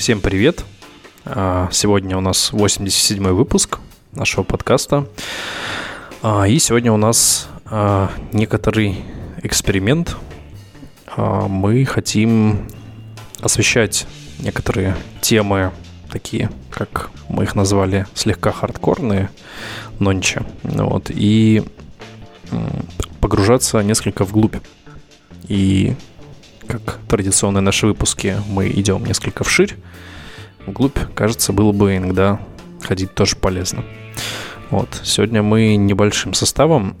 Всем привет! А, сегодня у нас 87 выпуск нашего подкаста. А, и сегодня у нас а, некоторый эксперимент. Мы хотим освещать некоторые темы, такие, как мы их назвали, слегка хардкорные, нонче. Вот, и погружаться несколько вглубь. И как традиционные наши выпуски, мы идем несколько вширь. Вглубь, кажется, было бы иногда ходить тоже полезно. Вот. Сегодня мы небольшим составом.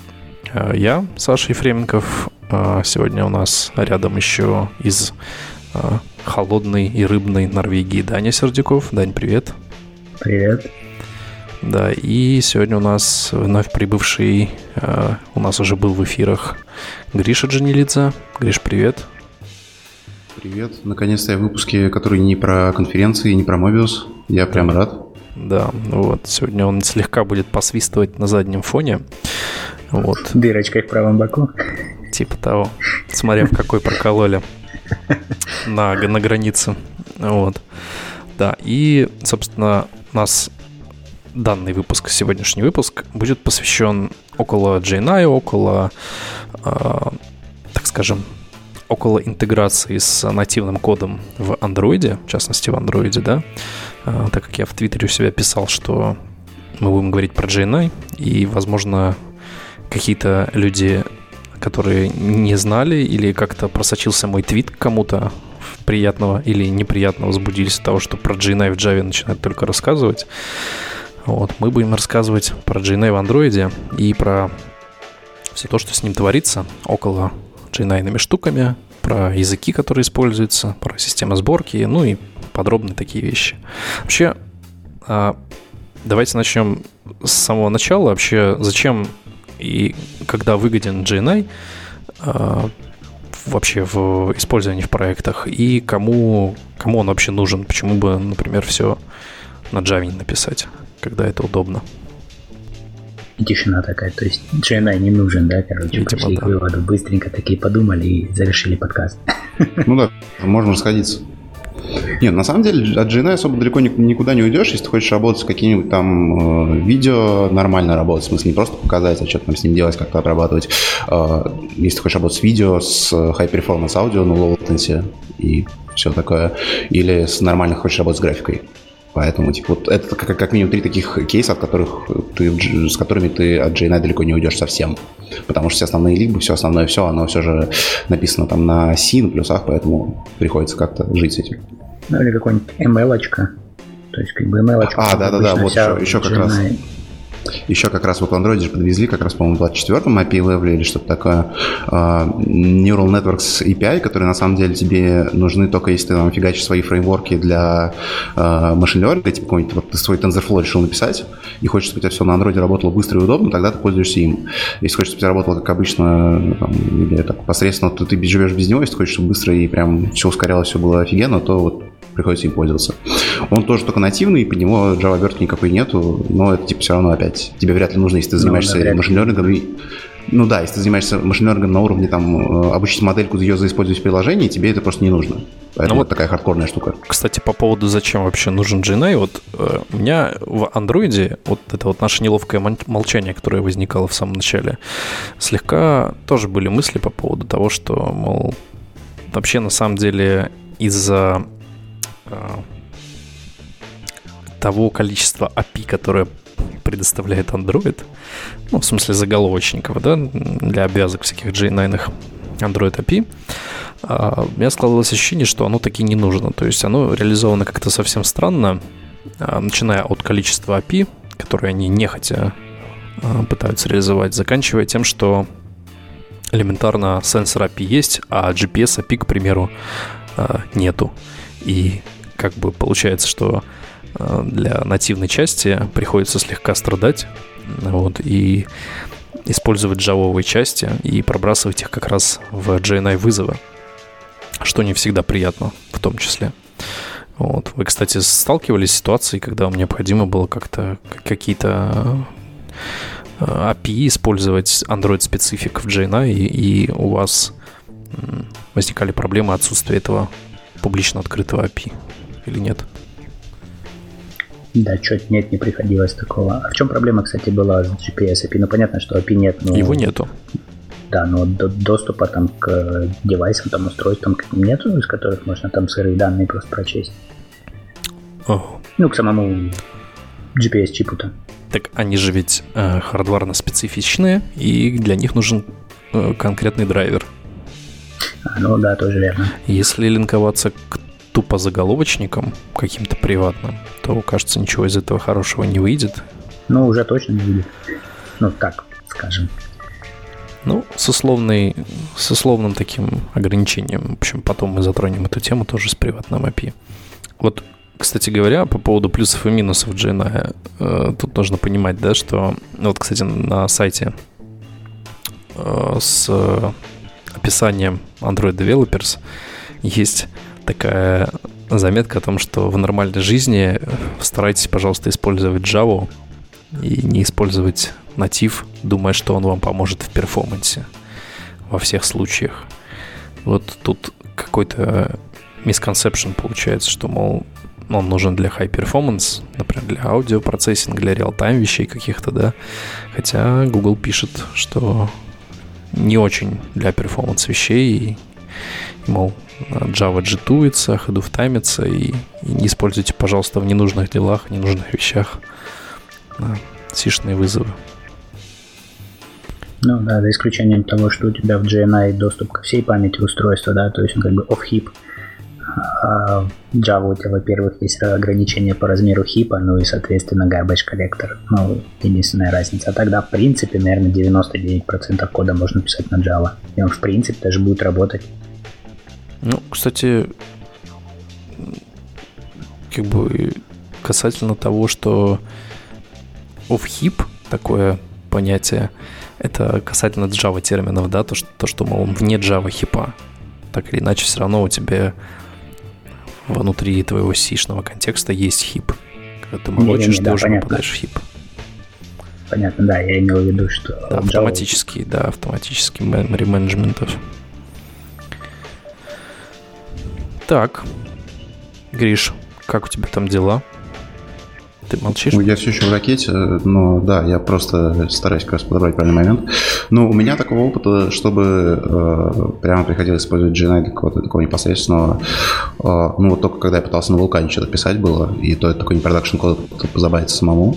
Э, я, Саша Ефременков. Э, сегодня у нас рядом еще из э, холодной и рыбной Норвегии Даня Сердюков. Дань, привет. Привет. Да, и сегодня у нас вновь прибывший, у нас уже был в эфирах Гриша Джанилидзе. Гриш, привет. Привет. Наконец-то я в выпуске, который не про конференции, не про Mobius. Я прям рад. Да, вот. Сегодня он слегка будет посвистывать на заднем фоне. Вот. Дырочкой в правом боку. Типа того. Смотря в какой прокололи. На, на границе. Вот. Да, и, собственно, у нас данный выпуск, сегодняшний выпуск, будет посвящен около JNI, около, э, так скажем, около интеграции с нативным кодом в Android, в частности в Android, да, а, так как я в Твиттере у себя писал, что мы будем говорить про JNI, и, возможно, какие-то люди, которые не знали или как-то просочился мой твит к кому-то приятного или неприятного, возбудились от того, что про JNI в Java начинают только рассказывать. Вот, мы будем рассказывать про JNI в Android и про все то, что с ним творится около j штуками, про языки, которые используются, про систему сборки, ну и подробные такие вещи. Вообще, а, давайте начнем с самого начала. Вообще, зачем и когда выгоден JNI а, вообще в использовании в проектах и кому, кому он вообще нужен? Почему бы, например, все на Java написать, когда это удобно? И тишина такая. То есть JNI не нужен, да, короче, Видимо, пришли да. к выводу, быстренько такие подумали и завершили подкаст. Ну да, можно расходиться. Нет, на самом деле от JNI особо далеко никуда не уйдешь, если ты хочешь работать с каким-нибудь там э, видео, нормально работать, в смысле не просто показать, а что-то там с ним делать, как-то обрабатывать. Э, если ты хочешь работать с видео, с high performance аудио, ну, low latency и все такое, или с нормально хочешь работать с графикой. Поэтому, типа, вот это как, как минимум три таких кейса, от которых ты, с которыми ты от JNI далеко не уйдешь совсем. Потому что все основные либо, все основное все, оно все же написано там на C, на плюсах, поэтому приходится как-то жить с этим. Ну или какой-нибудь ML. -очка. То есть, как бы ML. А, да-да-да, вот еще, еще как раз. Еще как раз в же подвезли, как раз, по-моему, в 24-м API level или что-то такое, uh, Neural Networks API, которые на самом деле тебе нужны только если ты там фигачишь свои фреймворки для machine learning, типа какой-нибудь вот ты свой TensorFlow решил написать, и хочешь, чтобы у тебя все на Android работало быстро и удобно, тогда ты пользуешься им. Если хочешь, чтобы у тебя работало как обычно, там, или так посредственно, то ты живешь без него, если хочешь, чтобы быстро и прям все ускорялось, все было офигенно, то вот приходится им пользоваться. Он тоже только нативный, под него Java обертки никакой нету, но это типа все равно опять тебе вряд ли нужно, если ты ну, занимаешься ну, машин и ну да, если ты занимаешься машин на уровне там э, обучить модельку ее заиспользовать в приложении, тебе это просто не нужно. Поэтому ну, вот такая хардкорная штука. Кстати, по поводу зачем вообще нужен GNI, вот э, у меня в андроиде вот это вот наше неловкое молчание, которое возникало в самом начале, слегка тоже были мысли по поводу того, что, мол, вообще на самом деле из-за того количества API, которое предоставляет Android, ну, в смысле заголовочников, да, для обвязок всяких J9 Android API, а, у меня складывалось ощущение, что оно таки не нужно. То есть оно реализовано как-то совсем странно, а, начиная от количества API, которые они нехотя пытаются реализовать, заканчивая тем, что элементарно сенсор API есть, а GPS API, к примеру, нету. И как бы получается, что э, для нативной части приходится слегка страдать, вот, и использовать джавовые части и пробрасывать их как раз в JNI вызовы, что не всегда приятно в том числе. Вот. Вы, кстати, сталкивались с ситуацией, когда вам необходимо было как-то какие-то э, API использовать Android-специфик в JNI, и, и у вас возникали проблемы отсутствия этого публично открытого API? Или нет? Да, что-то нет, не приходилось такого. А в чем проблема, кстати, была с GPS API? Ну, понятно, что API нет, но... Его нету. Да, но до, доступа там к девайсам, там, устройствам нету, из которых можно там сырые данные просто прочесть. Oh. Ну, к самому GPS-чипу-то. Так они же ведь э, хардварно специфичные, и для них нужен э, конкретный драйвер. А, ну да, тоже верно. Если линковаться к тупо заголовочником каким-то приватным, то, кажется, ничего из этого хорошего не выйдет. Ну, уже точно не выйдет. Ну, так, скажем. Ну, с, условной, с условным таким ограничением. В общем, потом мы затронем эту тему тоже с приватным API. Вот, кстати говоря, по поводу плюсов и минусов GNI, э, тут нужно понимать, да, что... Вот, кстати, на сайте э, с описанием Android Developers есть такая заметка о том, что в нормальной жизни старайтесь, пожалуйста, использовать Java и не использовать натив, думая, что он вам поможет в перформансе во всех случаях. Вот тут какой-то misconception получается, что, мол, он нужен для high performance, например, для аудиопроцессинга, для реал-тайм вещей каких-то, да. Хотя Google пишет, что не очень для performance вещей, и, мол, Java джитуется, ahead of time ится, и, и не используйте, пожалуйста, в ненужных делах, ненужных вещах сишные вызовы. Ну да, за исключением того, что у тебя в JNI доступ ко всей памяти устройства, да, то есть он как бы off-heap. А в Java у тебя, во-первых, есть ограничение по размеру heap а, ну и, соответственно, garbage collector. Ну, единственная разница. А тогда, в принципе, наверное, 99% кода можно писать на Java. И он, в принципе, даже будет работать. Ну, кстати, как бы касательно того, что off-heap, такое понятие, это касательно Java терминов, да, то, что, то, что мол, вне Java хипа. Так или иначе, все равно у тебя внутри твоего сишного контекста есть хип. Когда ты молочишь, ты да, уже понятно. попадаешь в хип. Понятно, да, я имел в виду, что... Да, автоматический, да, автоматический memory менеджментов. Так, Гриш, как у тебя там дела? Ты молчишь? Ну, я все еще в ракете, но да, я просто стараюсь как раз подобрать правильный момент. Но у меня такого опыта, чтобы э, прямо приходилось использовать GNI для какого-то такого непосредственного, э, ну вот только когда я пытался на вулкане что-то писать было, и то это такой не продакшн код позабавиться самому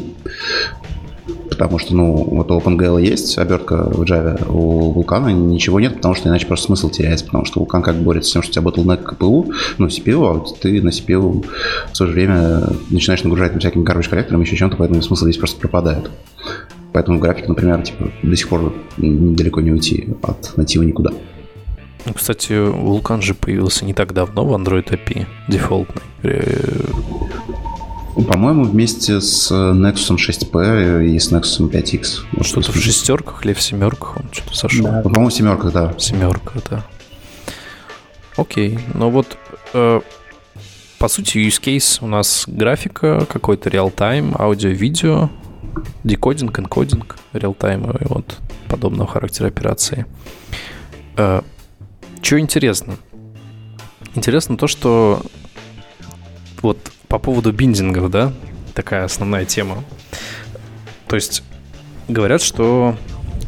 потому что, ну, вот у OpenGL есть обертка в Java, у Vulkan ничего нет, потому что иначе просто смысл теряется, потому что Vulkan как борется с тем, что у тебя bottleneck КПУ, ну, CPU, а ты на CPU в то же время начинаешь нагружать на всяким garbage коллектором, еще чем-то, поэтому смысл здесь просто пропадает. Поэтому в графике, например, типа, до сих пор далеко не уйти от натива никуда. Ну, кстати, Vulkan же появился не так давно в Android API дефолтный. По-моему, вместе с Nexus 6P и с Nexus 5X. Ну, что-то в шестерках или в семерках он что-то сошел. Да. По-моему, в семерках, да. Семерка, да. Окей, ну вот э, по сути use case у нас графика, какой-то реал-тайм, аудио-видео, декодинг, энкодинг, реал-тайм и вот подобного характера операции. Э, что интересно? Интересно то, что вот по поводу биндингов, да, такая основная тема. То есть говорят, что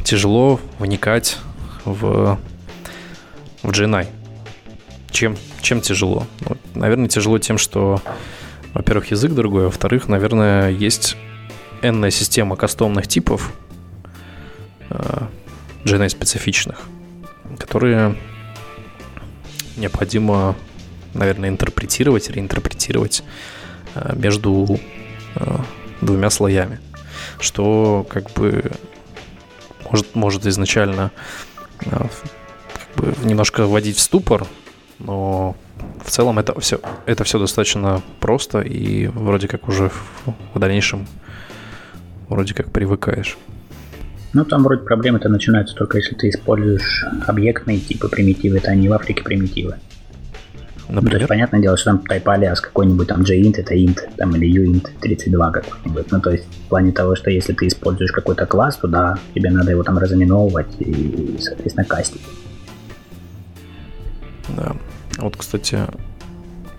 тяжело вникать в, в GNI. Чем, чем тяжело? Ну, наверное, тяжело тем, что, во-первых, язык другой, а во-вторых, наверное, есть энная система кастомных типов э, GNI специфичных, которые необходимо, наверное, интерпретировать, реинтерпретировать между э, двумя слоями, что как бы может, может изначально э, как бы немножко вводить в ступор, но в целом это все, это все достаточно просто и вроде как уже в, в дальнейшем вроде как привыкаешь. Ну, там вроде проблемы-то начинаются только если ты используешь объектные типы примитивы, это они в Африке примитивы. Например? Ну, то есть, понятное дело, что там type alias какой-нибудь там JINT это int, там, или uint 32 какой-нибудь. Ну, то есть, в плане того, что если ты используешь какой-то класс, то да, тебе надо его там разыменовывать и, соответственно, кастить. Да. Вот, кстати,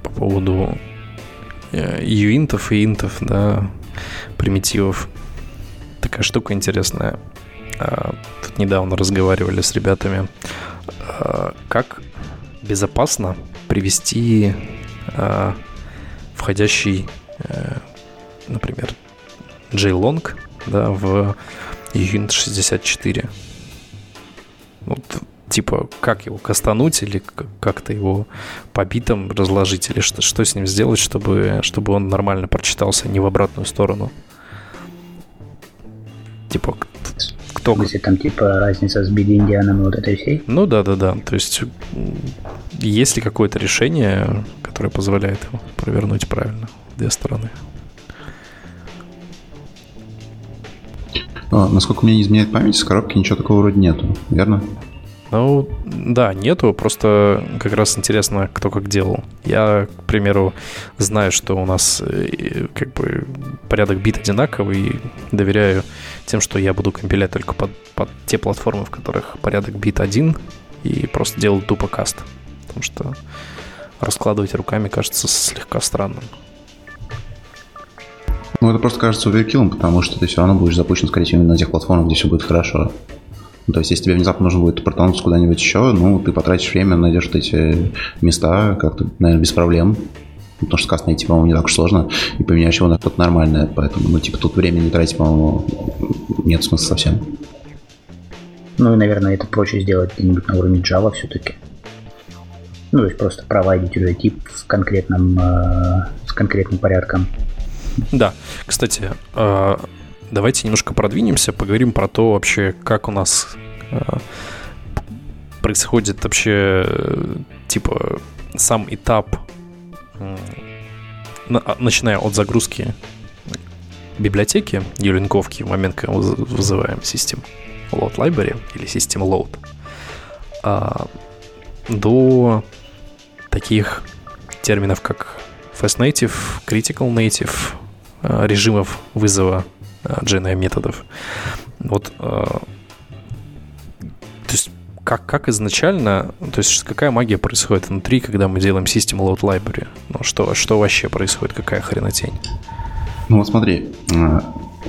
по поводу юинтов и интов, да, примитивов. Такая штука интересная. А, тут недавно разговаривали с ребятами, а, как безопасно привести а, входящий, э, например, JLong да, в Unit 64. Вот, типа, как его кастануть или как-то его по битам разложить, или что, что с ним сделать, чтобы, чтобы он нормально прочитался не в обратную сторону. Типа, кто... Если там типа разница с Big Indian и вот этой всей? Ну да, да, да. То есть есть ли какое-то решение, которое позволяет его провернуть правильно в две стороны? А, насколько мне не изменяет память, с коробки ничего такого вроде нету, верно? Ну, да, нету, просто как раз интересно, кто как делал. Я, к примеру, знаю, что у нас э, как бы порядок бит одинаковый, и доверяю тем, что я буду компилять только под, под те платформы, в которых порядок бит один, и просто делаю тупо каст. Потому что раскладывать руками кажется слегка странным. Ну, это просто кажется оверкиллом, потому что ты все равно будешь запущен, скорее всего, на тех платформах, где все будет хорошо. Ну, то есть, если тебе внезапно нужно будет портануться куда-нибудь еще, ну, ты потратишь время, найдешь эти места как-то, наверное, без проблем. Потому что каст найти, по-моему, не так уж сложно. И поменяешь его на что-то нормальное. Поэтому, ну, типа, тут времени тратить, по-моему, нет смысла совсем. Ну, и, наверное, это проще сделать где-нибудь на уровне Java все-таки. Ну, то есть просто проводить уже тип с конкретным, э, с конкретным порядком. Да, кстати, э, давайте немножко продвинемся, поговорим про то вообще, как у нас э, происходит вообще, э, типа, сам этап, э, начиная от загрузки библиотеки юлинковки в момент, когда мы вызываем систему load library или систему load, а, до таких терминов, как fast native, critical native, режимов вызова GNI методов. Вот, э, то есть как, как изначально, то есть какая магия происходит внутри, когда мы делаем System Load Library? Ну, что, что вообще происходит, какая хренотень? Ну вот смотри, э,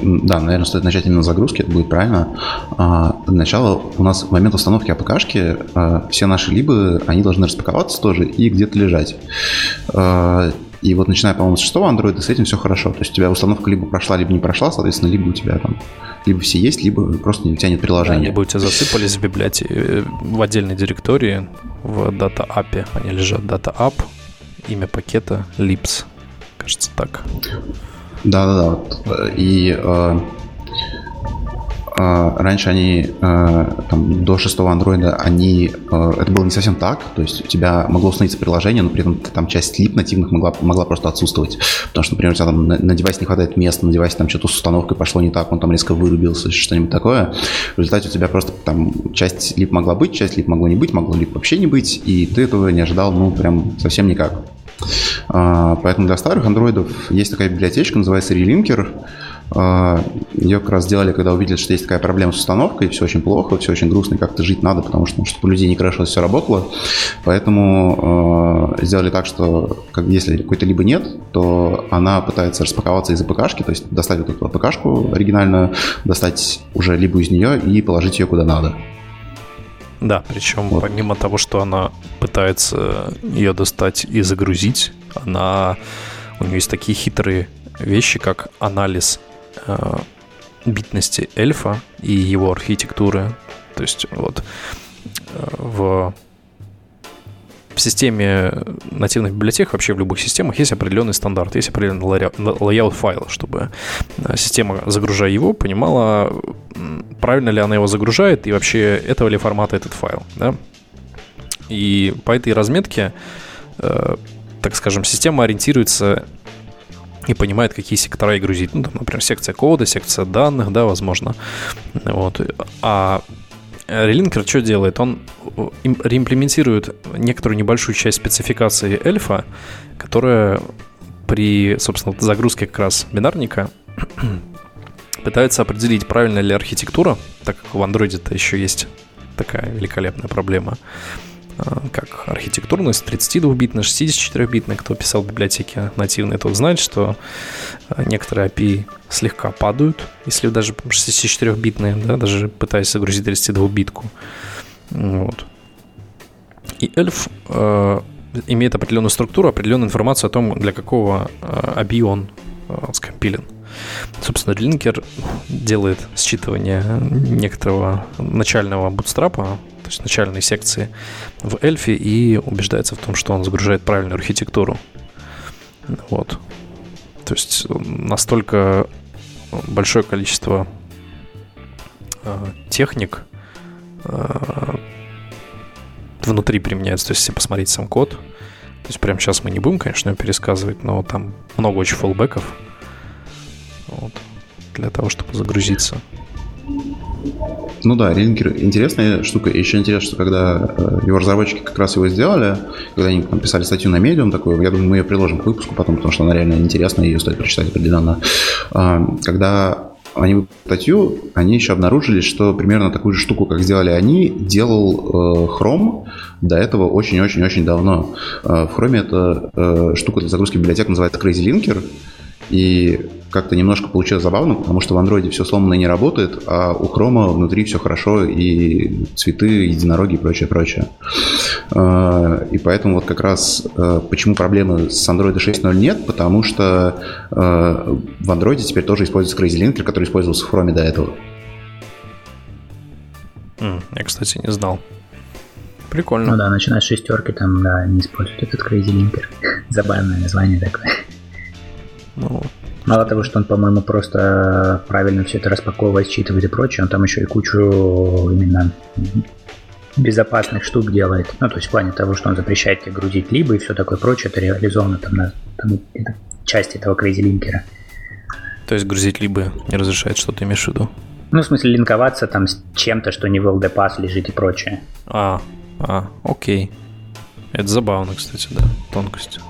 да, наверное, стоит начать именно с загрузки, это будет правильно. А, для начала у нас в момент установки АПКшки э, все наши либо, они должны распаковаться тоже и где-то лежать. И вот начиная, по-моему, с 6 андроида с этим все хорошо. То есть у тебя установка либо прошла, либо не прошла, соответственно, либо у тебя там либо все есть, либо просто не тянет приложение. Да, либо у тебя засыпались в библиотеке, э, в отдельной директории, в Data App, они лежат Data App, имя пакета lips, кажется так. Да-да-да. И э, раньше они а, там, до шестого андроида они а, это было не совсем так, то есть у тебя могло установиться приложение, но при этом там часть лип нативных могла, могла просто отсутствовать, потому что, например, у тебя там на, на девайсе не хватает места, на девайсе там что-то с установкой пошло не так, он там резко вырубился, что-нибудь такое. В результате у тебя просто там часть лип могла быть, часть лип могло не быть, могло лип вообще не быть, и ты этого не ожидал, ну, прям совсем никак. Поэтому для старых андроидов есть такая библиотечка, называется Relinker, а, Ее как раз сделали, когда увидели, что есть такая проблема с установкой, все очень плохо, все очень грустно, и как-то жить надо, потому что, чтобы у людей не крашилось, все работало. Поэтому э, сделали так, что как, если какой-то либо нет, то она пытается распаковаться из АПКшки, то есть достать вот эту АПКшку оригинальную, достать уже либо из нее и положить ее куда надо. Да, причем вот. помимо того, что она пытается ее достать и загрузить, она у нее есть такие хитрые вещи, как анализ битности эльфа и его архитектуры. То есть вот э, в, в системе нативных библиотек, вообще в любых системах, есть определенный стандарт, есть определенный layout файл, чтобы э, система, загружая его, понимала, правильно ли она его загружает и вообще этого ли формата этот файл. Да? И по этой разметке, э, так скажем, система ориентируется и понимает, какие сектора и грузить. Ну, там, например, секция кода, секция данных, да, возможно. Вот. А Relinker что делает? Он реимплементирует некоторую небольшую часть спецификации эльфа, которая при, собственно, загрузке как раз бинарника пытается определить, правильная ли архитектура, так как в Android это еще есть такая великолепная проблема, как архитектурную, 32-битной, 64-битной. Кто писал библиотеки нативные, тот знает, что некоторые API слегка падают, если даже 64-битные, да, даже пытаясь загрузить 32-битку. Вот. И Elf э, имеет определенную структуру, определенную информацию о том, для какого э, API он э, скомпилен. Собственно, линкер делает считывание некоторого начального бутстрапа, то есть начальной секции в эльфе и убеждается в том, что он загружает правильную архитектуру. Вот. То есть настолько большое количество э, техник э, внутри применяется. То есть, если посмотреть сам код, то есть прямо сейчас мы не будем, конечно, пересказывать, но там много очень фоллбеков вот, для того, чтобы загрузиться. Ну да, Релинкер интересная штука. еще интересно, что когда э, его разработчики как раз его сделали, когда они там, писали статью на Medium такую, я думаю, мы ее приложим к выпуску потом, потому что она реально интересная, ее стоит прочитать определенно. Э, когда они выпустили статью, они еще обнаружили, что примерно такую же штуку, как сделали они, делал э, Chrome до этого очень-очень-очень давно. Э, в Chrome эта штука для загрузки библиотек называется Crazy Linker, и как-то немножко получилось забавно, потому что в андроиде все сломано и не работает, а у хрома внутри все хорошо, и цветы, единороги и прочее, прочее. А, и поэтому вот как раз а, почему проблемы с Android 6.0 нет, потому что а, в андроиде теперь тоже используется Crazy Linker, который использовался в хроме до этого. Я, кстати, не знал. Прикольно. Ну да, начиная с шестерки, там, да, не используют этот Crazy Linker. Забавное название такое. Ну, Мало того, что он, по-моему, просто правильно все это распаковывает, считывает и прочее, он там еще и кучу именно безопасных штук делает. Ну, то есть в плане того, что он запрещает тебе грузить либо и все такое прочее, это реализовано там на там, это часть этого Crazy линкера. То есть грузить либо не разрешает, что ты имеешь в виду? Ну, в смысле, линковаться там с чем-то, что не в LDPass лежит и прочее. А, а, окей. Это забавно, кстати, да, тонкость.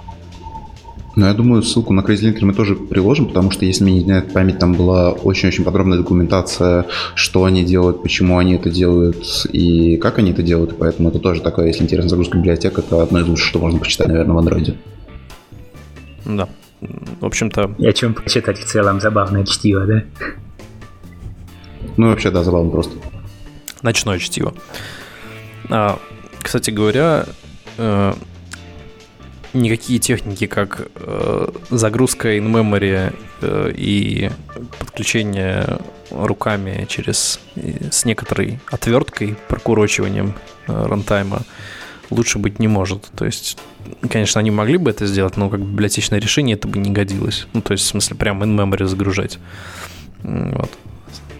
Ну, я думаю, ссылку на Crazy Linker мы тоже приложим, потому что, если мне не изменяет память, там была очень-очень подробная документация, что они делают, почему они это делают и как они это делают. Поэтому это тоже такое, если интересно загрузка библиотек, это одно из лучших, что можно почитать, наверное, в андроиде. Да. В общем-то... И о чем почитать в целом забавное чтиво, да? Ну, вообще, да, забавно просто. Ночное чтиво. А, кстати говоря, э, никакие техники, как э, загрузка in-memory э, и подключение руками через э, с некоторой отверткой, прокурочиванием э, рантайма лучше быть не может. То есть, конечно, они могли бы это сделать, но как библиотечное решение это бы не годилось. Ну, то есть, в смысле, прям in-memory загружать. Вот.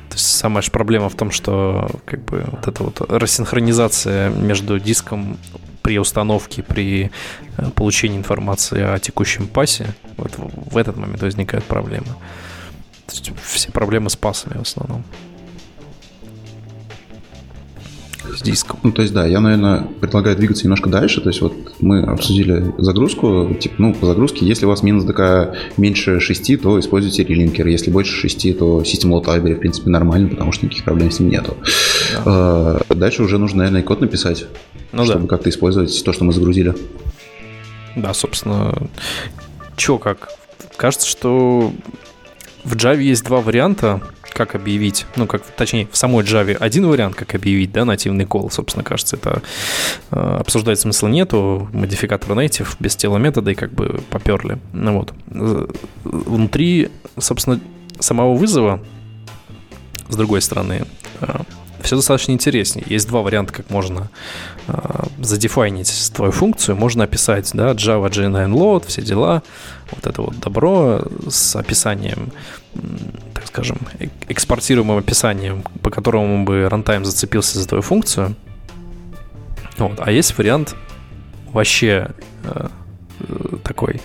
То есть самая же проблема в том, что как бы вот эта вот рассинхронизация между диском при установке, при э, получении информации о текущем пасе, вот в этот момент возникают проблемы. То есть все проблемы с пасами в основном. С диском. Ну, то есть, да, я, наверное, предлагаю двигаться немножко дальше. То есть, вот мы обсудили загрузку. Типа, ну, по загрузке, если у вас минус ДК меньше 6, то используйте релинкер. Если больше 6, то System Load Library, в принципе, нормально, потому что никаких проблем с ним нету. Да. А, дальше уже нужно, наверное, и код написать ну, чтобы да. как-то использовать то, что мы загрузили. Да, собственно, чё как? Кажется, что в Java есть два варианта, как объявить, ну, как, точнее, в самой Java один вариант, как объявить, да, нативный кол, собственно, кажется, это э, обсуждать смысла нету, модификатор native без тела метода и как бы поперли. Ну вот. Внутри, собственно, самого вызова, с другой стороны, э, все достаточно интереснее. Есть два варианта, как можно э, задефайнить твою функцию. Можно описать, да, Java G9 load, все дела, вот это вот добро с описанием, так скажем, экспортируемым описанием, по которому бы рантайм зацепился за твою функцию. Вот. А есть вариант вообще э, такой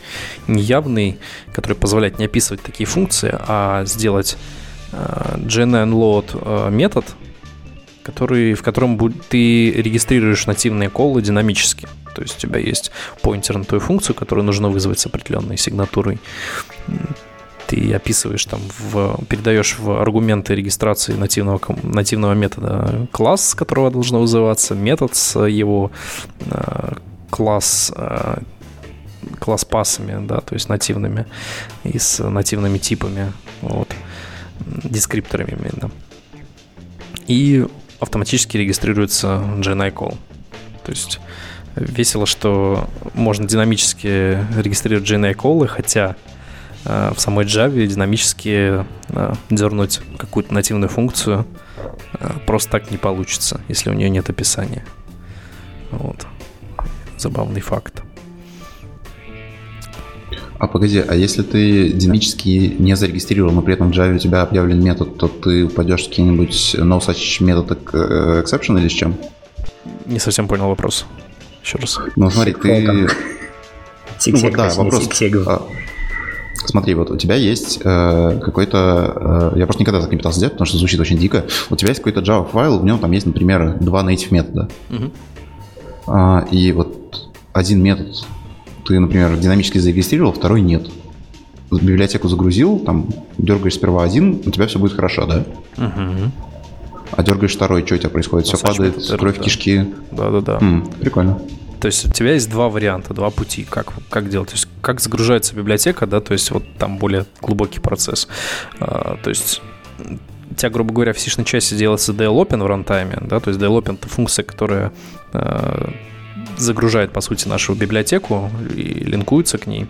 неявный, который позволяет не описывать такие функции, а сделать э, GNN load э, метод, который, в котором ты регистрируешь нативные колы динамически. То есть у тебя есть поинтер на твою функцию, которую нужно вызвать с определенной сигнатурой. Ты описываешь там, в, передаешь в аргументы регистрации нативного, нативного метода класс, с которого должно вызываться, метод с его э, класс э, класс пассами, да, то есть нативными и с нативными типами, вот, дескрипторами именно. И автоматически регистрируется GNI call. То есть весело, что можно динамически регистрировать GNI колы, хотя э, в самой Java динамически э, дернуть какую-то нативную функцию э, просто так не получится, если у нее нет описания. Вот. Забавный факт. А погоди, а если ты динамически не зарегистрировал, но при этом в Java у тебя объявлен метод, то ты упадешь в какие-нибудь no such метод exception или с чем? Не совсем понял вопрос. Еще раз. Ну, смотри, ты... Ну, вот, да, вопрос. А, смотри, вот у тебя есть э, какой-то... Э, я просто никогда так не пытался сделать, потому что звучит очень дико. У тебя есть какой-то Java файл, в нем там есть, например, два native метода. Угу. А, и вот один метод ты, например, динамически зарегистрировал, второй нет. Библиотеку загрузил, там дергаешь сперва один, у тебя все будет хорошо, да? Угу. А дергаешь второй, что у тебя происходит? Все падает, кровь да. кишки. Да-да-да. прикольно. То есть у тебя есть два варианта, два пути, как, как делать. То есть как загружается библиотека, да, то есть вот там более глубокий процесс. А, то есть у тебя, грубо говоря, в сишной части делается DLOpen в рантайме, да, то есть DLOpen — это функция, которая а, загружает, по сути, нашу библиотеку и линкуется к ней.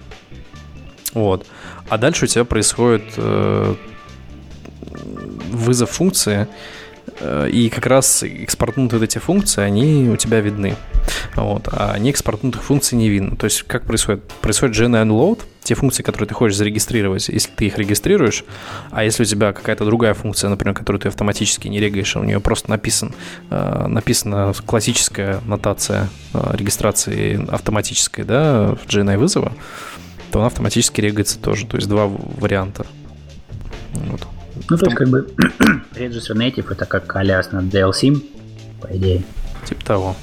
Вот. А дальше у тебя происходит э, вызов функции, Э, и как раз экспортнутые эти функции, они у тебя видны. Вот, а не экспортнутых функций не видно. То есть как происходит? Происходит GNN load, те функции, которые ты хочешь зарегистрировать, если ты их регистрируешь, а если у тебя какая-то другая функция, например, которую ты автоматически не регаешь, у нее просто написан, э, написана классическая нотация э, регистрации автоматической, да, в GNI вызова, то она автоматически регается тоже. То есть два варианта. Вот. Ну, то есть, как бы, Register Native это как алиас на DLSIM, по идее. Типа того.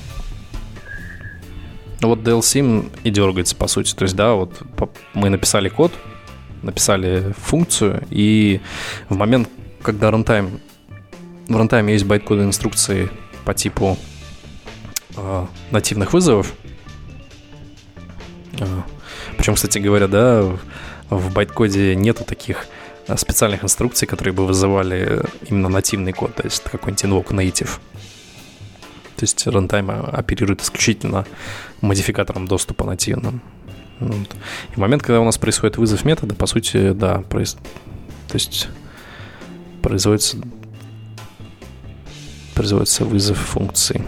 Ну вот DLSIM и дергается, по сути. То есть, да, вот мы написали код, написали функцию, и в момент, когда runtime, в runtime есть байт-коды инструкции по типу э, нативных вызовов, э, причем, кстати говоря, да, в, байт-коде нету таких Э, специальных инструкций, которые бы вызывали именно нативный код, то есть какой-нибудь invoke native. То есть runtime оперирует исключительно модификатором доступа нативным. Вот. И в момент, когда у нас происходит вызов метода, по сути, да, произ... то есть производится производится вызов функции.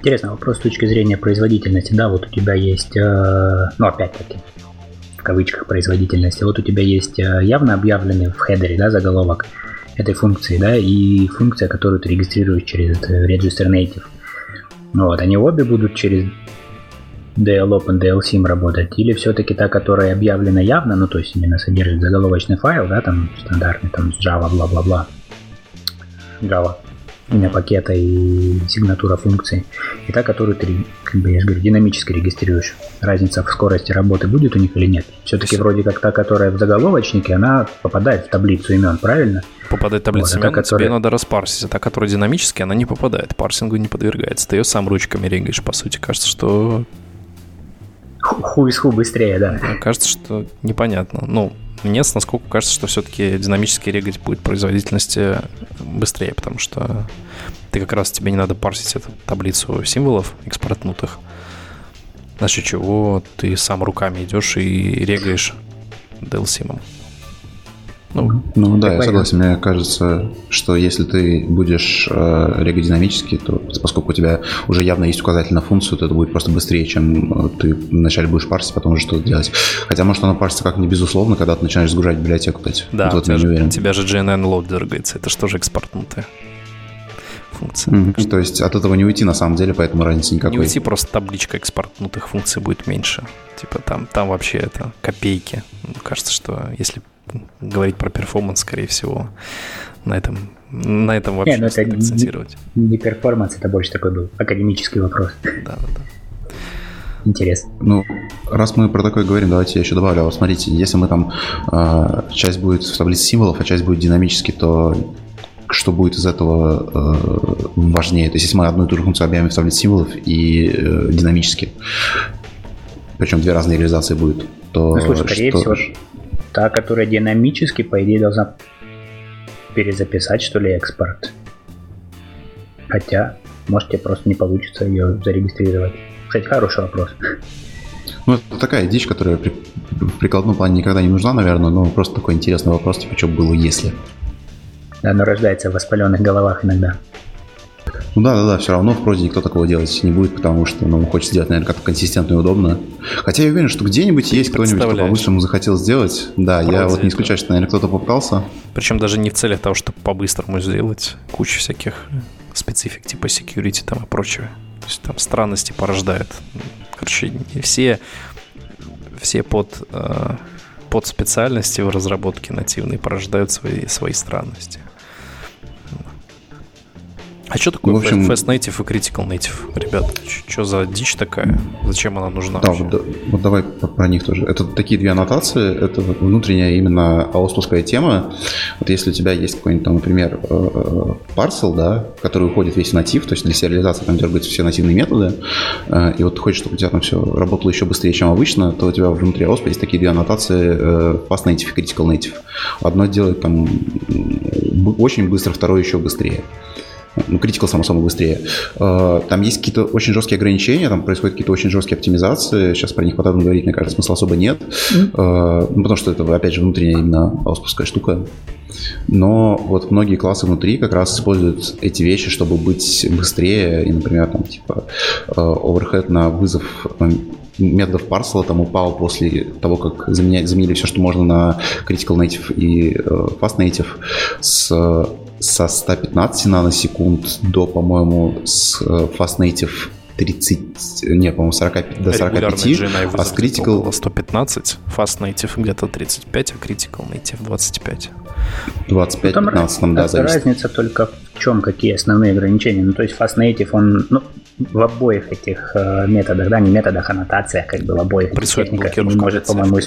Интересный вопрос с точки зрения производительности. Да, вот у тебя есть, э, ну опять-таки, в кавычках производительности. Вот у тебя есть э, явно объявленный в хедере да, заголовок этой функции, да, и функция, которую ты регистрируешь через Register Native. Ну вот, они обе будут через DLOpen, DLSIM работать, или все-таки та, которая объявлена явно, ну то есть именно содержит заголовочный файл, да, там стандартный, там Java, бла-бла-бла, Java, имя пакета и сигнатура функции. И та, которую ты, как бы я же говорю, динамически регистрируешь. Разница в скорости работы будет у них или нет? Все-таки вроде как та, которая в заголовочнике, она попадает в таблицу имен, правильно? Попадает в таблицу вот, имен, та, которая... тебе надо распарсить. А та, которая динамически, она не попадает. Парсингу не подвергается. Ты ее сам ручками регаешь, по сути. Кажется, что ху из ху быстрее, да. Кажется, что непонятно. Ну, мне, насколько кажется, что все-таки динамически регать будет производительности быстрее, потому что ты как раз тебе не надо парсить эту таблицу символов экспортнутых. Значит, чего ты сам руками идешь и регаешь DLSIM. Ну, ну да, я согласен. Мне кажется, что если ты будешь э, регодинамически, то поскольку у тебя уже явно есть указатель на функцию, то это будет просто быстрее, чем э, ты вначале будешь парсить, потом уже что-то делать. Хотя может оно парсится как не безусловно, когда ты начинаешь загружать библиотеку, кстати. Да, вот у, тебя же, у тебя же GNN load дергается, это что же экспортнутое функция. Mm-hmm. То есть от этого не уйти на самом деле, поэтому разницы никакой. Не уйти, просто табличка экспортнутых функций будет меньше. Типа там, там вообще это копейки. Кажется, что если говорить про перформанс, скорее всего, на этом, на этом вообще не, ну это акцентировать. Не, не перформанс, это больше такой был академический вопрос. Да, да, да. Интересно. Ну, раз мы про такое говорим, давайте я еще добавлю. Вот смотрите, если мы там э, часть будет в таблице символов, а часть будет динамически, то что будет из этого э, важнее? То есть, если мы одну и ту же функцию объявим в таблице символов и э, динамически, причем две разные реализации будет, то... Ну, слушай, скорее что... всего, та, которая динамически, по идее, должна перезаписать, что ли, экспорт. Хотя, может, тебе просто не получится ее зарегистрировать. Кстати, хороший вопрос. Ну, это такая дичь, которая при, в прикладном плане никогда не нужна, наверное, но просто такой интересный вопрос, типа, что было, если. Да, оно рождается в воспаленных головах иногда. Ну да, да, да, все равно в прозе никто такого делать не будет, потому что ну, хочет сделать, наверное, как-то консистентно и удобно. Хотя я уверен, что где-нибудь есть кто-нибудь, кто по-быстрому захотел сделать. Да, Проде, я вот не исключаю, что, наверное, кто-то попытался. Причем даже не в целях того, чтобы по-быстрому сделать. Куча всяких специфик типа security там и прочего. То есть там странности порождает. Короче, все, все под, э, под специальности в разработке нативной порождают свои, свои странности. А что такое в общем, Fast Native и Critical Native, ребят? Что за дичь такая? Зачем она нужна? Да, вот, вот давай про них тоже. Это такие две аннотации. Это внутренняя именно аоспуская тема. Вот если у тебя есть какой-нибудь там, например, парсел, э, да, который уходит весь натив, то есть для сериализации там дергаются все нативные методы, э, и вот ты хочешь, чтобы у тебя там все работало еще быстрее, чем обычно, то у тебя внутри AOSP есть такие две аннотации э, Fast Native и Critical Native. Одно делает там очень быстро, второе еще быстрее ну, Critical, само собой, быстрее. Э, там есть какие-то очень жесткие ограничения, там происходят какие-то очень жесткие оптимизации. Сейчас про них подробно говорить, мне кажется, смысла особо нет. Mm-hmm. Ну, потому что это, опять же, внутренняя именно ауспуская штука. Но вот многие классы внутри как раз используют эти вещи, чтобы быть быстрее. И, например, там, типа, э, overhead на вызов методов парсела там упал после того, как заменяли, заменили все, что можно на Critical Native и Fast Native с со 115 наносекунд до, по-моему, с э, Fast Native 30, не, по-моему, 45, до 45, а с Critical... 115, Fast Native где-то 35, а Critical Native 25. 25, ну, 15, там, да, зависит. Разница только в чем, какие основные ограничения. Ну, то есть Fast Native, он, ну, в обоих этих э, методах, да, не методах, аннотациях, как бы в обоих техниках не может, по-моему,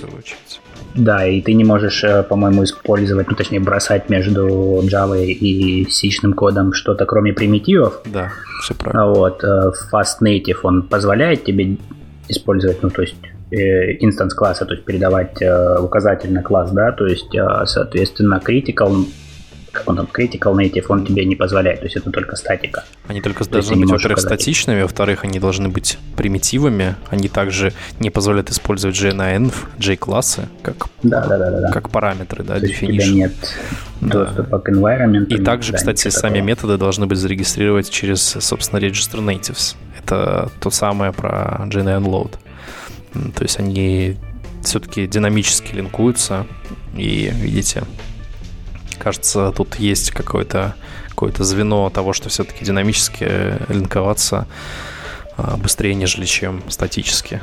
да, и ты не можешь, э, по-моему, использовать, ну точнее бросать между Java и C кодом что-то кроме примитивов. Да, все правильно. Вот, э, Fast Native, он позволяет тебе использовать, ну то есть инстанс э, класса, то есть передавать указатель на класс, да, то есть, соответственно, critical как он там, Critical Native, он тебе не позволяет, то есть это только статика. Они только то должны быть, во-первых, статичными, во-вторых, они должны быть примитивами, они также не позволяют использовать JNenv, J-классы, как, да, да, да, да, как параметры, да, то definition. у тебя нет доступа к environment. И также, да, кстати, сами такого. методы должны быть зарегистрировать через, собственно, Register Natives. Это то самое про JNN Load. То есть они все-таки динамически линкуются, и видите, Кажется, тут есть какое-то какое звено того, что все-таки динамически линковаться а, быстрее, нежели чем статически.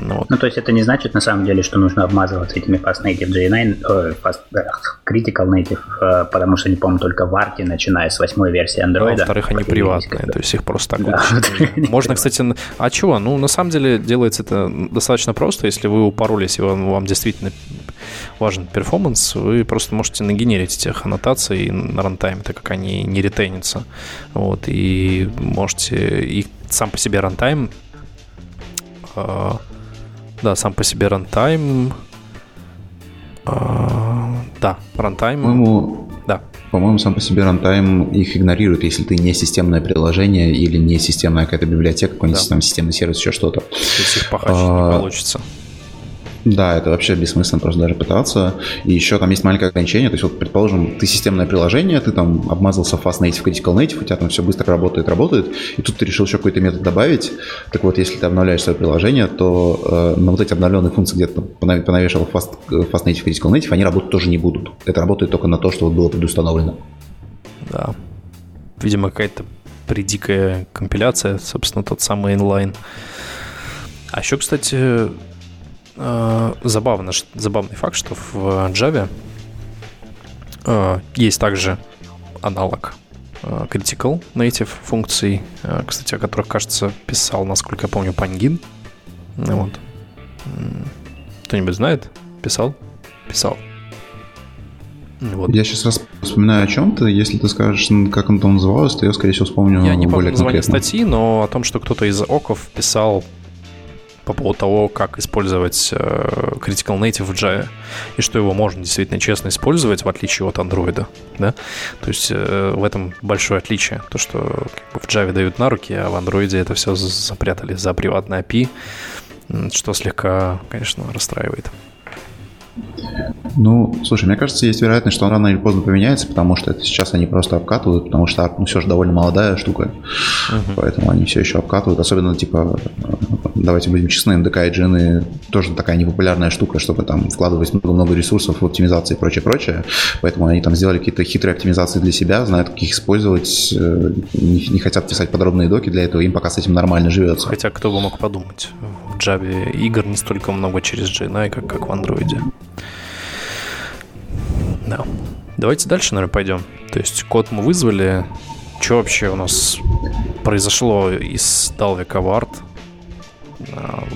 Ну, вот. ну, то есть это не значит на самом деле, что нужно обмазываться этими Fast Native J9, э, fast, э, Critical Native, э, потому что они, по-моему, только в арте, начиная с восьмой версии Android. Ну, во-вторых, они приватные, то есть их просто так да. Можно, кстати, а чего? Ну, на самом деле делается это достаточно просто, если вы упоролись, и вам, вам действительно важен перформанс, вы просто можете нагенерить этих аннотаций на рантайме, так как они не ретейнятся. Вот, и можете... И сам по себе runtime э, да, сам по себе runtime. А, да, runtime. По-моему, да. По-моему, сам по себе runtime их игнорирует, если ты не системное приложение или не системная какая-то библиотека, какой-нибудь да. там системный сервис, еще что-то. То есть их похачить а, не получится. Да, это вообще бессмысленно просто даже пытаться. И еще там есть маленькое ограничение. То есть, вот, предположим, ты системное приложение, ты там обмазался Fast Native, Critical Native, у тебя там все быстро работает, работает, и тут ты решил еще какой-то метод добавить. Так вот, если ты обновляешь свое приложение, то э, на вот эти обновленные функции, где ты понавешал Fast, Fast Native, Critical Native, они работать тоже не будут. Это работает только на то, что вот было предустановлено. Да. Видимо, какая-то придикая компиляция, собственно, тот самый inline. А еще, кстати, Э, забавно, забавный факт, что в Java э, есть также аналог э, Critical Native функций, кстати, о которых, кажется, писал, насколько я помню, Pangin. Вот. Кто-нибудь знает? Писал? Писал. Вот. Я сейчас раз вспоминаю о чем-то. Если ты скажешь, как он там называлось, то я, скорее всего, вспомню Я не помню название статьи, но о том, что кто-то из оков писал по поводу того, как использовать э, Critical Native в Java, и что его можно действительно честно использовать, в отличие от Android. Да? То есть э, в этом большое отличие. То, что в Java дают на руки, а в Android это все запрятали за приватный API, что слегка, конечно, расстраивает. Ну, слушай, мне кажется, есть вероятность, что он рано или поздно поменяется, потому что это сейчас они просто обкатывают, потому что ну, все же довольно молодая штука, uh-huh. поэтому они все еще обкатывают. Особенно, типа, давайте будем честны, МДК и джины тоже такая непопулярная штука, чтобы там вкладывать много-много ресурсов в оптимизации и прочее, прочее. Поэтому они там сделали какие-то хитрые оптимизации для себя, знают, как их использовать, э, не, не хотят писать подробные доки для этого, им пока с этим нормально живется. Хотя кто бы мог подумать, Java игр не столько много через GNI, как, как в Android. Да. Давайте дальше, наверное, пойдем. То есть код мы вызвали. Что вообще у нас произошло из Dalvik Award?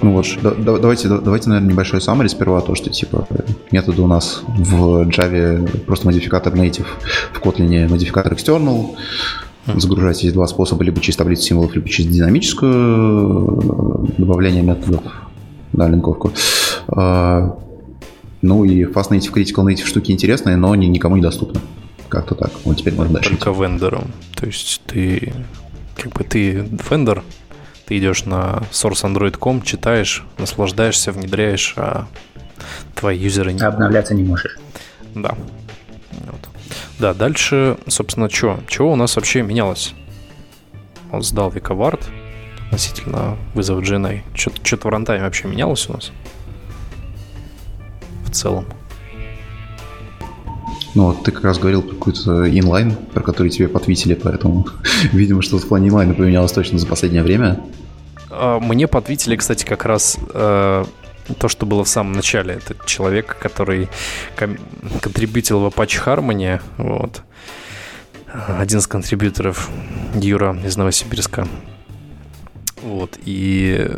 Ну вот, да, давайте, давайте, наверное, небольшой summary сперва, то, что типа методы у нас в Java просто модификатор native, в Kotlin модификатор external. Загружать есть два способа, либо через таблицу символов, либо через динамическую э, добавление методов, да, линковку. А, ну и Fast Native, Critical Native штуки интересные, но они никому не доступны. Как-то так. Вот теперь можно дальше. Только вендором. То есть ты как бы ты вендор, ты идешь на sourceandroid.com, читаешь, наслаждаешься, внедряешь, а твои юзеры не... Обновляться не можешь. Да. Вот. Да, дальше, собственно, что? Чего у нас вообще менялось? Он сдал Виковард относительно вызова GNA. Что-то в рантайме вообще менялось у нас? целом. Ну, вот ты как раз говорил про какой-то инлайн, про который тебе подвитили, поэтому, видимо, что-то в плане инлайна поменялось точно за последнее время. А, мне подвитили, кстати, как раз э, то, что было в самом начале. Это человек, который контрибьютил в Apache Harmony, вот. Один из контрибьюторов Юра из Новосибирска. Вот, и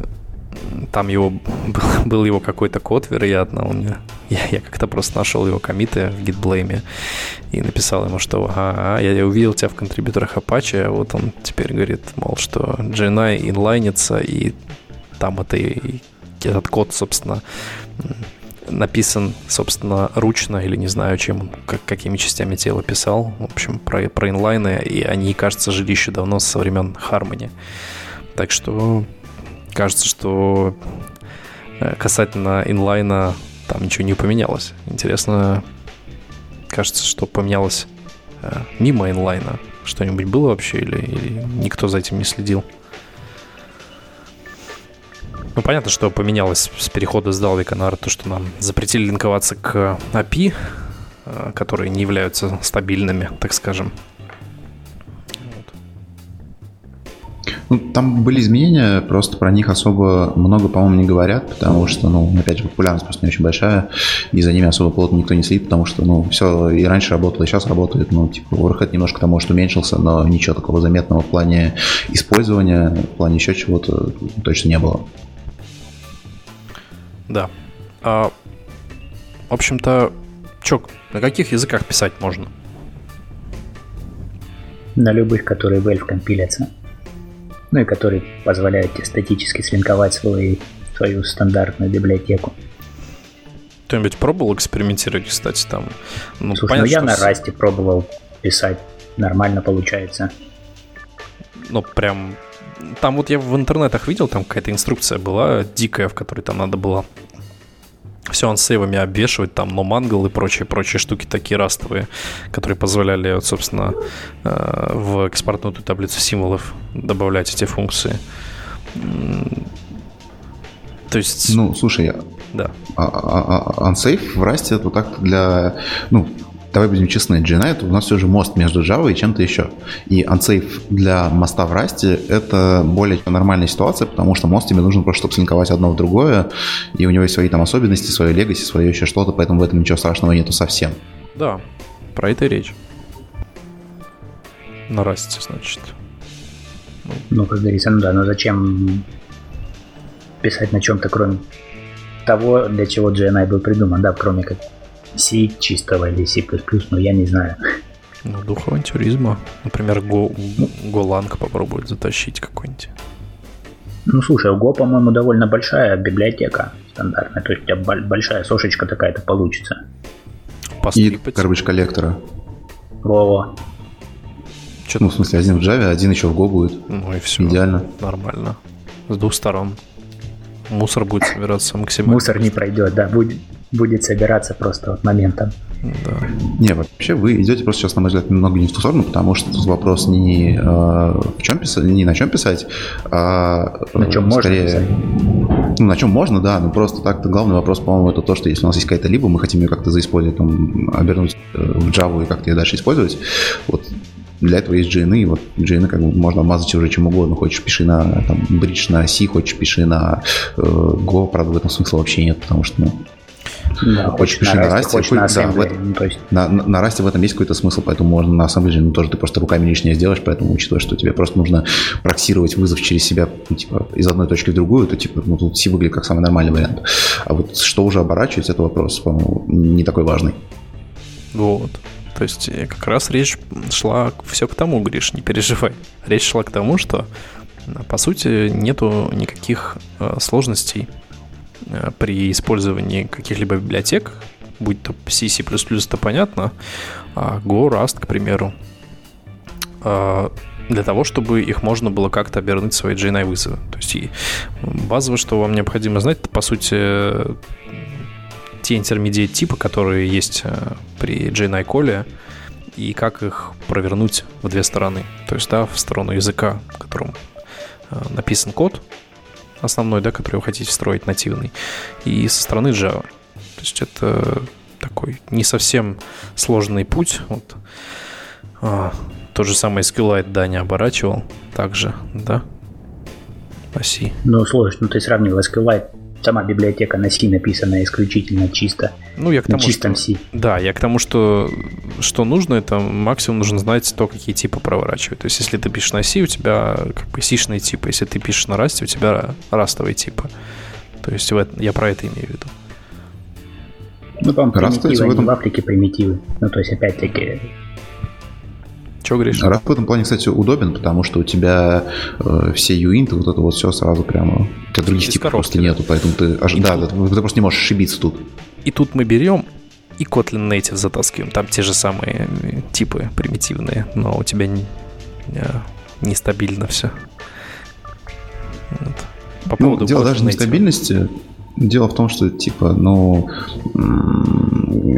там его был, его какой-то код, вероятно, он мне, я, я как-то просто нашел его комиты в GitBlame и написал ему, что ага, я, я увидел тебя в контрибьюторах Apache, а вот он теперь говорит, мол, что GNI инлайнится, и там это и, этот код, собственно, написан, собственно, ручно или не знаю, чем, как, какими частями тела писал. В общем, про, про инлайны, и они, кажется, жили еще давно со времен Harmony. Так что кажется, что э, касательно инлайна там ничего не поменялось. Интересно, кажется, что поменялось э, мимо инлайна. Что-нибудь было вообще или, или никто за этим не следил? Ну, понятно, что поменялось с перехода с Dalvik на то, что нам запретили линковаться к API, э, которые не являются стабильными, так скажем. Ну, там были изменения, просто про них особо много, по-моему, не говорят, потому что, ну, опять же, популярность просто не очень большая, и за ними особо плотно никто не следит, потому что, ну, все и раньше работало, и сейчас работает, ну, типа, Warhead немножко там, может, уменьшился, но ничего такого заметного в плане использования, в плане еще чего-то точно не было. Да. А, в общем-то, чё, на каких языках писать можно? На любых, которые в Elf компилятся ну и который позволяет тебе статически слинковать свой, свою стандартную библиотеку. Кто-нибудь пробовал экспериментировать, кстати, там? Ну, Слушай, понятно, ну я на расте пробовал писать, нормально получается. Ну, прям... Там вот я в интернетах видел, там какая-то инструкция была дикая, в которой там надо было все он сейвами обвешивать, там, но мангл и прочие-прочие штуки такие растовые, которые позволяли, вот, собственно, э, в экспортную таблицу символов добавлять эти функции. То есть... Ну, слушай, да. А, а, а, unsafe в расте это так для... Ну, давай будем честны, GNI это у нас все же мост между Java и чем-то еще. И unsafe для моста в расте это более нормальная ситуация, потому что мост тебе нужен просто, чтобы слинковать одно в другое, и у него есть свои там особенности, свои легаси, свое еще что-то, поэтому в этом ничего страшного нету совсем. Да, про это и речь. На расте, значит. Ну, как говорится, ну да, но зачем писать на чем-то, кроме того, для чего GNI был придуман, да, кроме как C чистого или C++, но я не знаю. Ну, дух авантюризма. Например, Go, GoLang попробует затащить какой-нибудь. Ну, слушай, у Go, по-моему, довольно большая библиотека стандартная. То есть у тебя большая сошечка такая-то получится. Пострипать. И garbage коллектора. Во-во. ну, в смысле, один в Java, один еще в Go будет. Ну и все. Идеально. Нормально. С двух сторон. Мусор будет собираться максимально. Мусор не пройдет, да, будет, будет собираться просто вот моментом. Да. Не, вообще вы идете просто сейчас, на мой взгляд, немного не в ту сторону, потому что тут вопрос не, э, в чем писать, не на чем писать, а на чем скорее, можно писать. Ну, на чем можно, да, но просто так-то главный вопрос, по-моему, это то, что если у нас есть какая-то либо, мы хотим ее как-то заиспользовать, там, обернуть э, в Java и как-то ее дальше использовать, вот для этого есть GN, и вот GN как бы можно обмазать уже чем угодно. Хочешь, пиши на там, Bridge на C, хочешь, пиши на э, Go, правда, в этом смысла вообще нет, потому что, ну, да, хочешь пиши на Расте, хочешь на да, в этом, ну, есть... на, на, на Расте в этом есть какой-то смысл, поэтому можно на ассемблере, ну, тоже ты просто руками лишнее сделаешь, поэтому учитывая, что тебе просто нужно проксировать вызов через себя, ну, типа, из одной точки в другую, то, типа, ну, тут C выглядит как самый нормальный вариант. А вот что уже оборачивать, это вопрос, по-моему, не такой важный. Вот. То есть э, как раз речь шла все к тому, Гриш, не переживай. Речь шла к тому, что по сути нету никаких э, сложностей Э, при использовании каких-либо библиотек, будь то C, C++, это понятно, а Go, Rust, к примеру, для того, чтобы их можно было как-то обернуть в свои JNI вызовы. То есть и базово, что вам необходимо знать, это, по сути, те интермедиат типы, которые есть э, при JNI коле, и как их провернуть в две стороны. То есть, да, в сторону языка, в котором э, написан код, основной, да, который вы хотите строить нативный, и со стороны Java. То есть это такой не совсем сложный путь. Вот. А, тот же самый SQLite, да, не оборачивал. Также, да? Оси. Ну, сложно. Ну, ты сравнивал SQLite сама библиотека на C написана исключительно чисто. Ну, я к тому, на чистом что, C. Да, я к тому, что что нужно, это максимум нужно знать то, какие типы проворачивать. То есть, если ты пишешь на C, у тебя как бы C-шные типы. Если ты пишешь на Rust, у тебя растовые типы. То есть, я про это имею в виду. Ну, по-моему, примитивы, в, этом... в Африке примитивы. Ну, то есть, опять-таки, чего говоришь? Рад в этом плане, кстати, удобен, потому что у тебя э, все юинты, вот это вот все сразу прямо... У тебя других типов просто нету, поэтому ты... Аж, да, да, ты просто не можешь ошибиться тут. И тут мы берем и Kotlin Native затаскиваем. Там те же самые э, типы примитивные, но у тебя не, э, нестабильно все. Вот. По ну, поводу дело Kotlin даже нестабильности, Дело в том, что, типа, ну,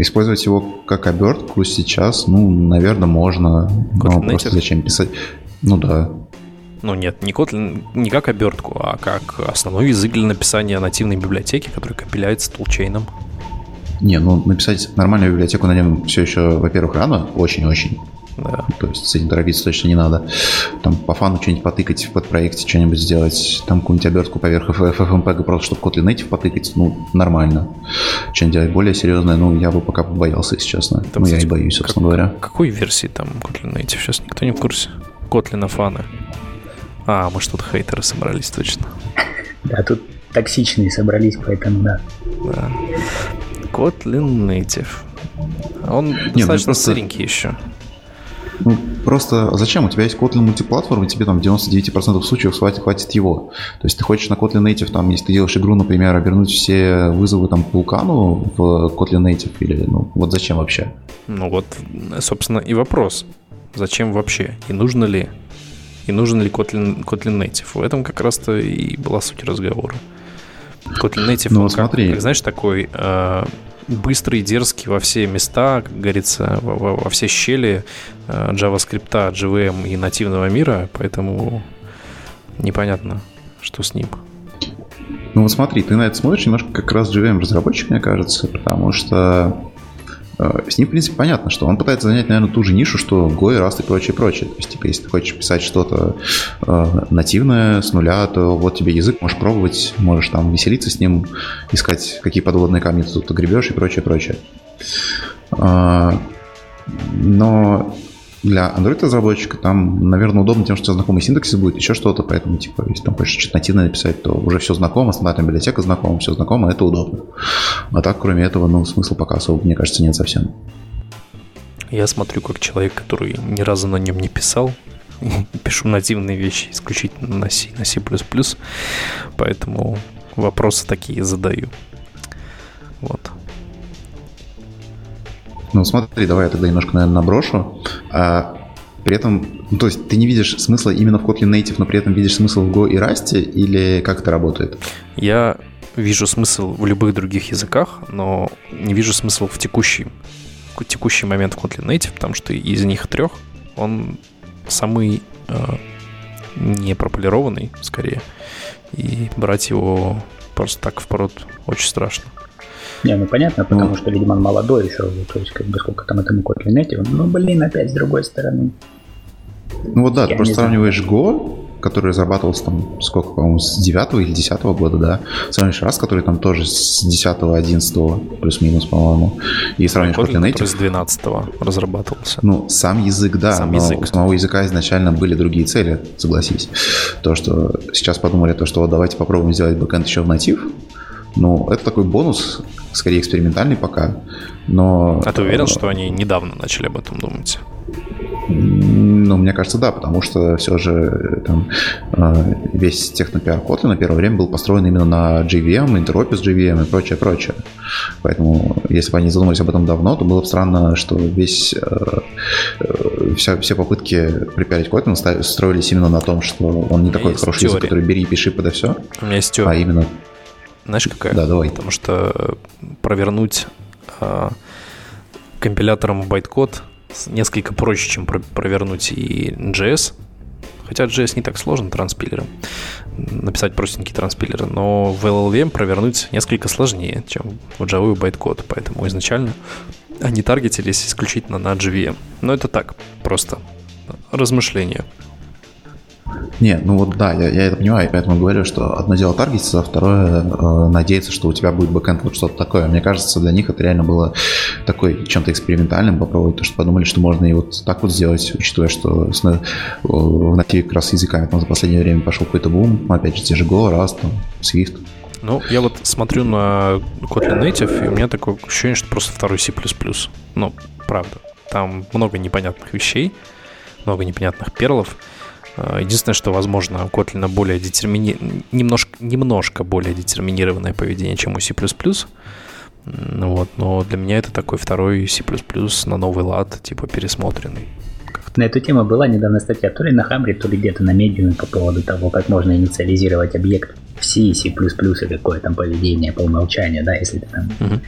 использовать его как обертку сейчас, ну, наверное, можно. Kotlin но просто зачем писать? Ну да. Ну нет, не Kotlin не как обертку, а как основной язык для написания нативной библиотеки, который компиляется толчейном. Не, ну написать нормальную библиотеку на нем все еще, во-первых, рано, очень-очень. Да. То есть с этим торопиться точно не надо. Там по фану что-нибудь потыкать в подпроекте, что-нибудь сделать, там какую-нибудь обертку поверх FFmpeg, просто чтобы Kotlin Native потыкать, ну, нормально. Что-нибудь делать более серьезное, ну, я бы пока боялся, если честно. Там, ну, я и боюсь, собственно как, говоря. Какой версии там Kotlin Native? Сейчас никто не в курсе. Kotlin фаны. А, мы что-то хейтеры собрались точно. Да, тут токсичные собрались, поэтому да. Да. Kotlin Native. Он Нет, ну достаточно просто... сыренький еще. Ну, просто зачем? У тебя есть Kotlin мультиплатформ, и тебе там 99% случаев хватит, хватит его. То есть ты хочешь на Kotlin Native, там, если ты делаешь игру, например, обернуть все вызовы там по вулкану в Kotlin Native, или ну вот зачем вообще? Ну вот, собственно, и вопрос. Зачем вообще? И нужно ли? И нужен ли Kotlin, Kotlin Native? В этом как раз-то и была суть разговора. Kotlin Native, ну, он смотри. Как, как, знаешь, такой э, быстрый, дерзкий во все места, как говорится, во, во, все щели э, JavaScript, JVM и нативного мира, поэтому непонятно, что с ним. Ну вот смотри, ты на это смотришь немножко как раз JVM разработчик, мне кажется, потому что с ним, в принципе, понятно, что он пытается занять, наверное, ту же нишу, что Go и Rust и прочее, прочее. То есть, типа, если ты хочешь писать что-то э, нативное с нуля, то вот тебе язык, можешь пробовать, можешь там веселиться с ним, искать, какие подводные камни ты тут гребешь и прочее, прочее. Э, но для Android-разработчика там, наверное, удобно тем, что у тебя знакомый синтаксис будет, еще что-то, поэтому, типа, если там хочешь что-то нативно написать, то уже все знакомо, стандартная библиотека знакома, все знакомо, это удобно. А так, кроме этого, ну, смысла пока особо, мне кажется, нет совсем. Я смотрю, как человек, который ни разу на нем не писал, пишу нативные вещи исключительно на C, на C++, поэтому вопросы такие задаю. Вот. Ну, смотри, давай я тогда немножко, наверное, наброшу. А, при этом, ну, то есть ты не видишь смысла именно в Kotlin Native, но при этом видишь смысл в Go и Rust, или как это работает? Я вижу смысл в любых других языках, но не вижу смысла в текущий, текущий момент в Kotlin Native, потому что из них трех он самый э, не пропулированный, скорее, и брать его просто так в пород очень страшно. Не, ну понятно, потому ну. что, видимо, он молодой еще, то есть, как бы, сколько там этому Native, ну, блин, опять с другой стороны. Ну вот да, Я ты просто сравниваешь Go, который разрабатывался там, сколько, по-моему, с 9 или 10 года, да, сравниваешь раз, который там тоже с 10 11 плюс-минус, по-моему, и сравниваешь Kotlin Native. с 12 разрабатывался. Ну, сам язык, да, сам но язык. у самого языка изначально были другие цели, согласись. То, что сейчас подумали, то, что вот давайте попробуем сделать бэкэнд еще в натив, ну, это такой бонус, скорее экспериментальный пока, но... А ты уверен, что они недавно начали об этом думать? Ну, мне кажется, да, потому что все же э, там, э, весь технопиар Kotlin на первое время был построен именно на JVM, интеропе с JVM и прочее, прочее. Поэтому, если бы они задумались об этом давно, то было бы странно, что весь, э, вся, все попытки припиарить Kotlin строились именно на том, что он не такой хороший язык, который бери и пиши подо все. У меня есть теория. А именно знаешь, какая? Да, давай. Потому что провернуть э, компилятором байткод несколько проще, чем про- провернуть и JS. Хотя JS не так сложно транспилером. Написать простенький транспилер. Но в LLVM провернуть несколько сложнее, чем в Java и байткод. Поэтому изначально они таргетились исключительно на JVM. Но это так, просто размышления. Не, ну вот да, я, я это понимаю, и поэтому говорю, что одно дело таргетиться, а второе э, надеяться, что у тебя будет бэкэнд вот что-то такое. Мне кажется, для них это реально было такой чем-то экспериментальным попробовать, то что подумали, что можно и вот так вот сделать, учитывая, что с, э, в нативе как раз языками там за последнее время пошел какой-то бум, опять же, те же Go, Rust, там, Swift. Ну, я вот смотрю на Kotlin Native, и у меня такое ощущение, что просто второй C++. Ну, правда. Там много непонятных вещей, много непонятных перлов. Э, единственное, что, возможно, у Kotlin более детермини... немножко, немножко более детерминированное поведение, чем у C++. Вот, но для меня это такой второй C++ на новый лад, типа пересмотренный. На эту тему была недавно статья то ли на Хамре, то ли где-то на медиуме по поводу того, как можно инициализировать объект в C C++ и какое там поведение по умолчанию, да, если ты там uh-huh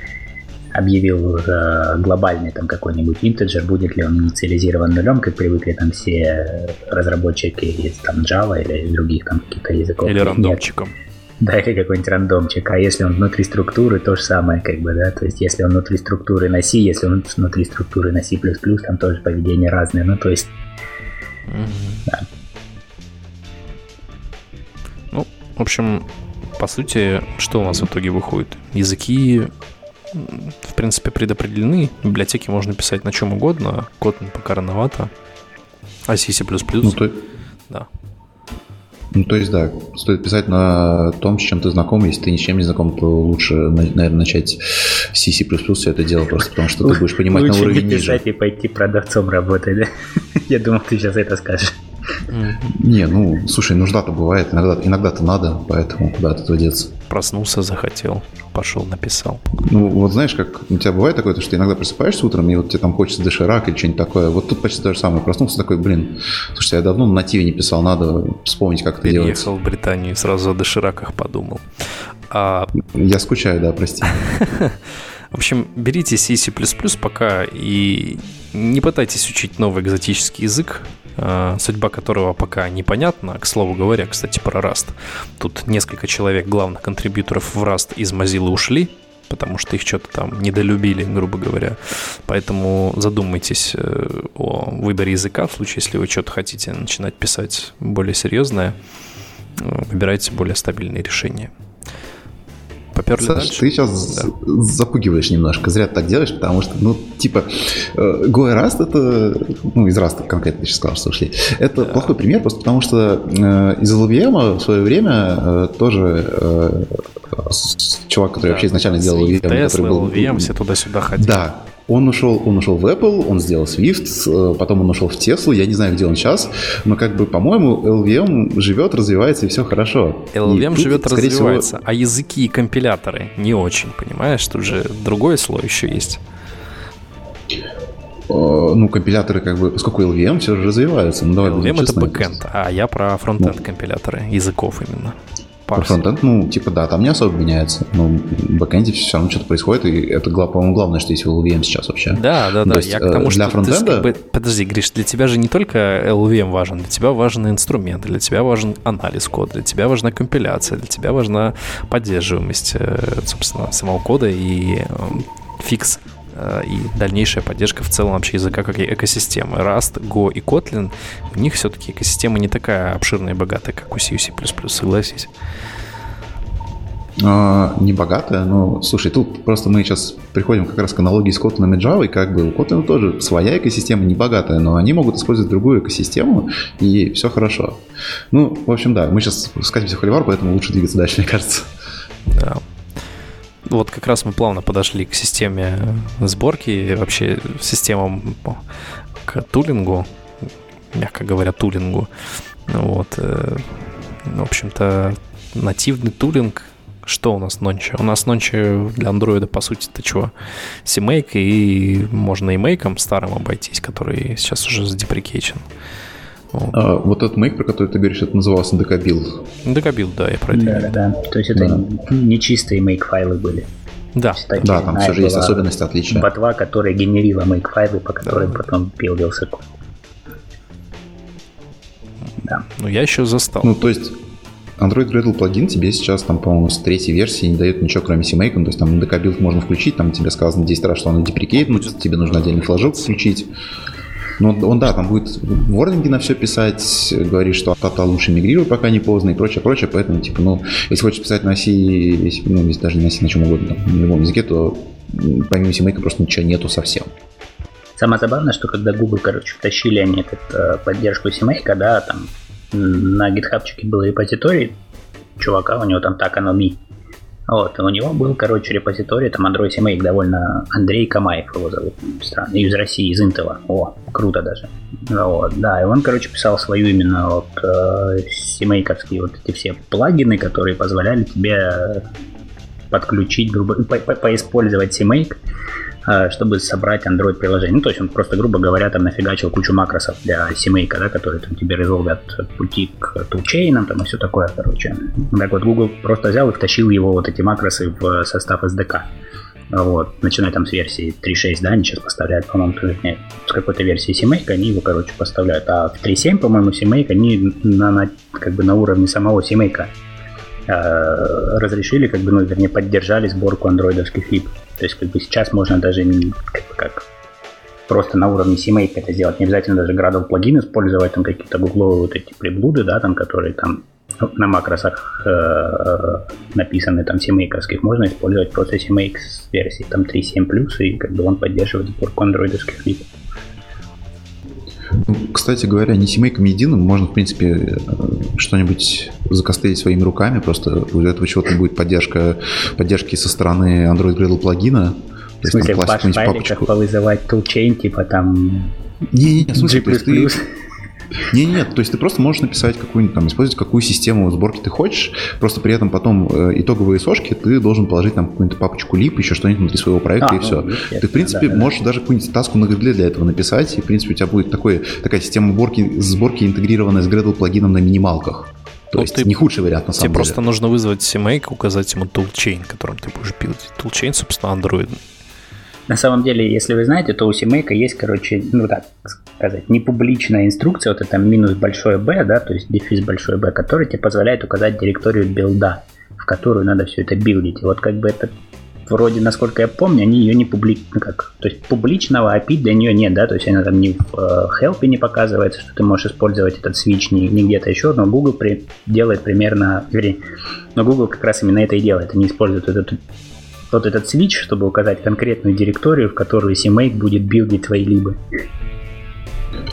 объявил э, глобальный там какой-нибудь интеджер, будет ли он инициализирован нулем, как привыкли там все разработчики из там Java или других там каких-то языков. Или рандомчиком. Нет. Да, или какой-нибудь рандомчик. А если он внутри структуры, то же самое, как бы, да. То есть, если он внутри структуры на C, если он внутри структуры на C++, там тоже поведение разное. Ну, то есть, mm-hmm. да. Ну, в общем, по сути, что у нас в итоге выходит? Языки в принципе, предопределены. Библиотеки можно писать на чем угодно. Kotlin пока рановато. А C? Ну, то... Да. Ну, то есть, да, стоит писать на том, с чем ты знаком. Если ты ни с чем не знаком, то лучше, наверное, начать с C, все это дело, просто потому что ты будешь понимать на уровень ниже. Лучше писать и пойти продавцом работать, да? Я думал, ты сейчас это скажешь. Не, ну, слушай, нужда-то бывает, иногда, иногда-то надо, поэтому куда от этого деться. Проснулся, захотел, пошел, написал. Ну, вот знаешь, как у тебя бывает такое, что ты иногда просыпаешься утром, и вот тебе там хочется доширак или что-нибудь такое. Вот тут почти то же самое. Проснулся такой, блин, слушай, я давно на нативе не писал, надо вспомнить, как это делать. Переехал в Британию и сразу о дошираках подумал. А... Я скучаю, да, прости. В общем, берите C, пока и не пытайтесь учить новый экзотический язык, судьба которого пока непонятна. К слову говоря, кстати, про Rust. Тут несколько человек, главных контрибьюторов в Rust из Mozilla ушли, потому что их что-то там недолюбили, грубо говоря. Поэтому задумайтесь э, о выборе языка в случае, если вы что-то хотите начинать писать более серьезное, э, выбирайте более стабильные решения. Поперли Саш, дальше? ты сейчас да. запугиваешь немножко. Зря ты так делаешь, потому что, ну, типа, э, Go Rust это, ну, из Rust конкретно ты сейчас сказал, что ушли. Это да. плохой пример, просто потому что э, из LVM в свое время э, тоже э, чувак, который да, вообще изначально делал LVM, который был... LVM, все туда-сюда ходили. Да, он ушел, он ушел в Apple, он сделал Swift, э, потом он ушел в Tesla, я не знаю, где он сейчас, но как бы, по-моему, LVM живет, развивается и все хорошо. LVM и живет, тут, развивается, всего... а языки и компиляторы не очень, понимаешь? Тут же другой слой еще есть. Э, ну, компиляторы как бы, поскольку LLVM все же развивается. Ну, давай LLVM это бэкэнд, а я про фронтенд ну. компиляторы, языков именно парсить. Фронтенд, ну, типа, да, там не особо меняется. Но в бэкэнде все равно что-то происходит, и это, по-моему, главное, что есть в LLVM сейчас вообще. Да, да, да. есть, я к тому, для что фронтенда... как бы, подожди, Гриш, для тебя же не только LLVM важен, для тебя важен инструмент, для тебя важен анализ кода, для тебя важна компиляция, для тебя важна поддерживаемость, э, собственно, самого кода и эм, фикс э, и дальнейшая поддержка в целом вообще языка как и экосистемы. Rust, Go и Kotlin, у них все-таки экосистема не такая обширная и богатая, как у C, C++, согласись. А, не богатая, но, слушай, тут просто мы сейчас приходим как раз к аналогии с Kotlin и Java, и как бы у Kotlin тоже своя экосистема не богатая, но они могут использовать другую экосистему, и все хорошо. Ну, в общем, да, мы сейчас скатимся в холивар, поэтому лучше двигаться дальше, мне кажется. Да. Вот как раз мы плавно подошли к системе сборки, вообще системам к тулингу, мягко говоря, тулингу. Вот. Э, в общем-то, нативный тулинг что у нас нонче? У нас нонче для андроида, по сути, это чего? CMake, и можно и мейком старым обойтись, который сейчас уже задеприкейчен. Вот. А, вот этот мейк, про который ты говоришь, это назывался Decabил. Decabил, да, я про это Да, да, да. То есть это да. не чистые мейк-файлы были. Да, Кстати, да там все же есть особенности отличия. Ботва, которая генерила мейк-файлы, по которым да. потом появился код. Да. Ну, я еще застал. Ну, то есть, Android Gradle плагин тебе сейчас, там, по-моему, с третьей версии не дает ничего, кроме CMake. То есть там DK можно включить, там тебе сказано 10 раз, что он деприкейт, ну, тебе нужно отдельный флажок включить. Но он, да, там будет ворнинги на все писать, говорит, что тата лучше мигрируй, пока не поздно и прочее, прочее. Поэтому, типа, ну, если хочешь писать на C, если, ну, если даже на C, на чем угодно, там, на любом языке, то помимо CMake просто ничего нету совсем. Самое забавное, что когда Google, короче, втащили они этот, э, поддержку CMake, да, там на гитхабчике был репозиторий чувака, у него там так оно ми. Вот, у него был, короче, репозиторий, там Android CMake довольно... Андрей Камаев его зовут, странно, из России, из Интела. О, круто даже. Вот, да, и он, короче, писал свою именно вот э, CMake вот эти все плагины, которые позволяли тебе подключить, грубо, по -по поиспользовать CMake чтобы собрать Android-приложение. Ну, то есть он просто, грубо говоря, там нафигачил кучу макросов для семейка, да, которые там тебе резолвят пути к тулчейнам там и все такое, короче. Так вот, Google просто взял и втащил его вот эти макросы в состав SDK. Вот, начиная там с версии 3.6, да, они сейчас поставляют, по-моему, с какой-то версии CMake они его, короче, поставляют. А в 3.7, по-моему, CMake они на, на, как бы на уровне самого CMake э, разрешили, как бы, ну, вернее, поддержали сборку андроидовских лип. То есть как бы сейчас можно даже как, как просто на уровне CMake это сделать. Не обязательно даже Gradle плагин использовать, там какие-то гугловые вот эти приблуды, да, там, которые там на макросах э, написаны там CMake можно использовать просто CMake с версии там 3.7+, и как бы он поддерживает сборку андроидовских лип. Ну, кстати говоря, не семейками единым можно, в принципе, э, что-нибудь закостылить своими руками, просто у этого чего-то будет поддержка, поддержки со стороны Android Gradle плагина. В смысле, в баш файликах повызывать toolchain, типа там Не-не-не, в смысле, G++. Ты, не, нет, то есть ты просто можешь написать какую-нибудь там, использовать какую систему сборки ты хочешь, просто при этом потом э, итоговые сошки ты должен положить там какую-нибудь папочку lib, еще что-нибудь внутри своего проекта а, и ну, все. Ты, в принципе, да, можешь да. даже какую-нибудь таску на Gradle для этого написать, и, в принципе, у тебя будет такой, такая система сборки, сборки интегрированная с Gradle плагином на минималках. То ну, есть ты, не худший вариант на самом тебе деле. Тебе просто нужно вызвать CMake, указать ему toolchain, которым ты будешь пилить. Toolchain, собственно, Android. На самом деле, если вы знаете, то у CMake есть, короче, ну так сказать, не публичная инструкция, вот это минус большое B, да, то есть дефис большое B, который тебе позволяет указать директорию билда, в которую надо все это билдить. И вот как бы это вроде, насколько я помню, они ее не публично, ну как, то есть публичного API для нее нет, да, то есть она там не в э, help не показывается, что ты можешь использовать этот switch не, не где-то еще, но Google при, делает примерно, вернее, но Google как раз именно это и делает, они используют этот вот этот switch, чтобы указать конкретную директорию, в которую CMake будет билдить твои либы.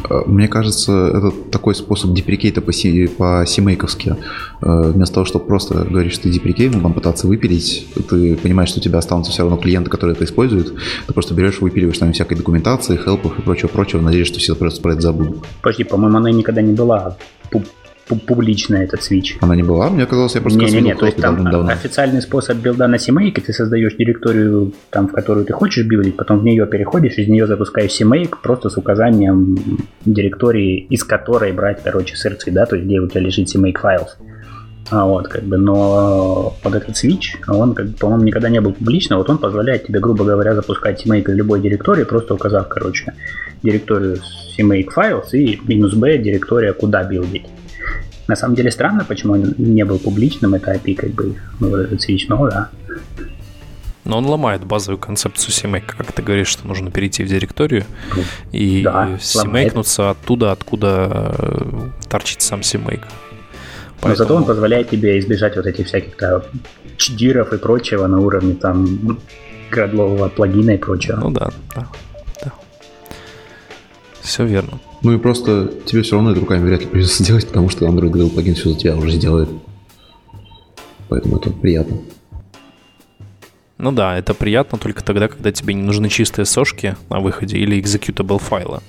Э, мне кажется, это такой способ деприкейта по, си, по симейковски. Э, вместо того, чтобы просто говорить, что ты деприкейт, ну, там пытаться выпилить, ты понимаешь, что у тебя останутся все равно клиенты, которые это используют, ты просто берешь, выпиливаешь там всякой документации, хелпов и прочего-прочего, надеюсь, что все просто про это забудут. Подожди, по-моему, она никогда не была публичная этот свич. Она не была? Мне казалось, я просто не, не, не, то есть там давно. официальный способ билда на CMake, ты создаешь директорию, там, в которую ты хочешь билдить, потом в нее переходишь, из нее запускаешь CMake просто с указанием директории, из которой брать, короче, сырцы, да, то есть где у тебя лежит CMake файл. А вот, как бы, но вот этот switch, он, как бы, по-моему, никогда не был публичным, вот он позволяет тебе, грубо говоря, запускать CMake в любой директории, просто указав, короче, директорию CMake files и минус B директория, куда билдить. На самом деле странно, почему он не был публичным, это API как бы, ну, но да. Но он ломает базовую концепцию CMake, как ты говоришь, что нужно перейти в директорию и да, CMake-нуться оттуда, откуда э, торчит сам CMake. Поэтому... Но зато он позволяет тебе избежать вот этих всяких там чдиров и прочего на уровне там градлового плагина и прочего. Ну да, да, да. Все верно. Ну и просто тебе все равно это руками вряд ли придется делать, потому что Android Gradle плагин все за тебя уже сделает. Поэтому это приятно. Ну да, это приятно только тогда, когда тебе не нужны чистые сошки на выходе или executable файла.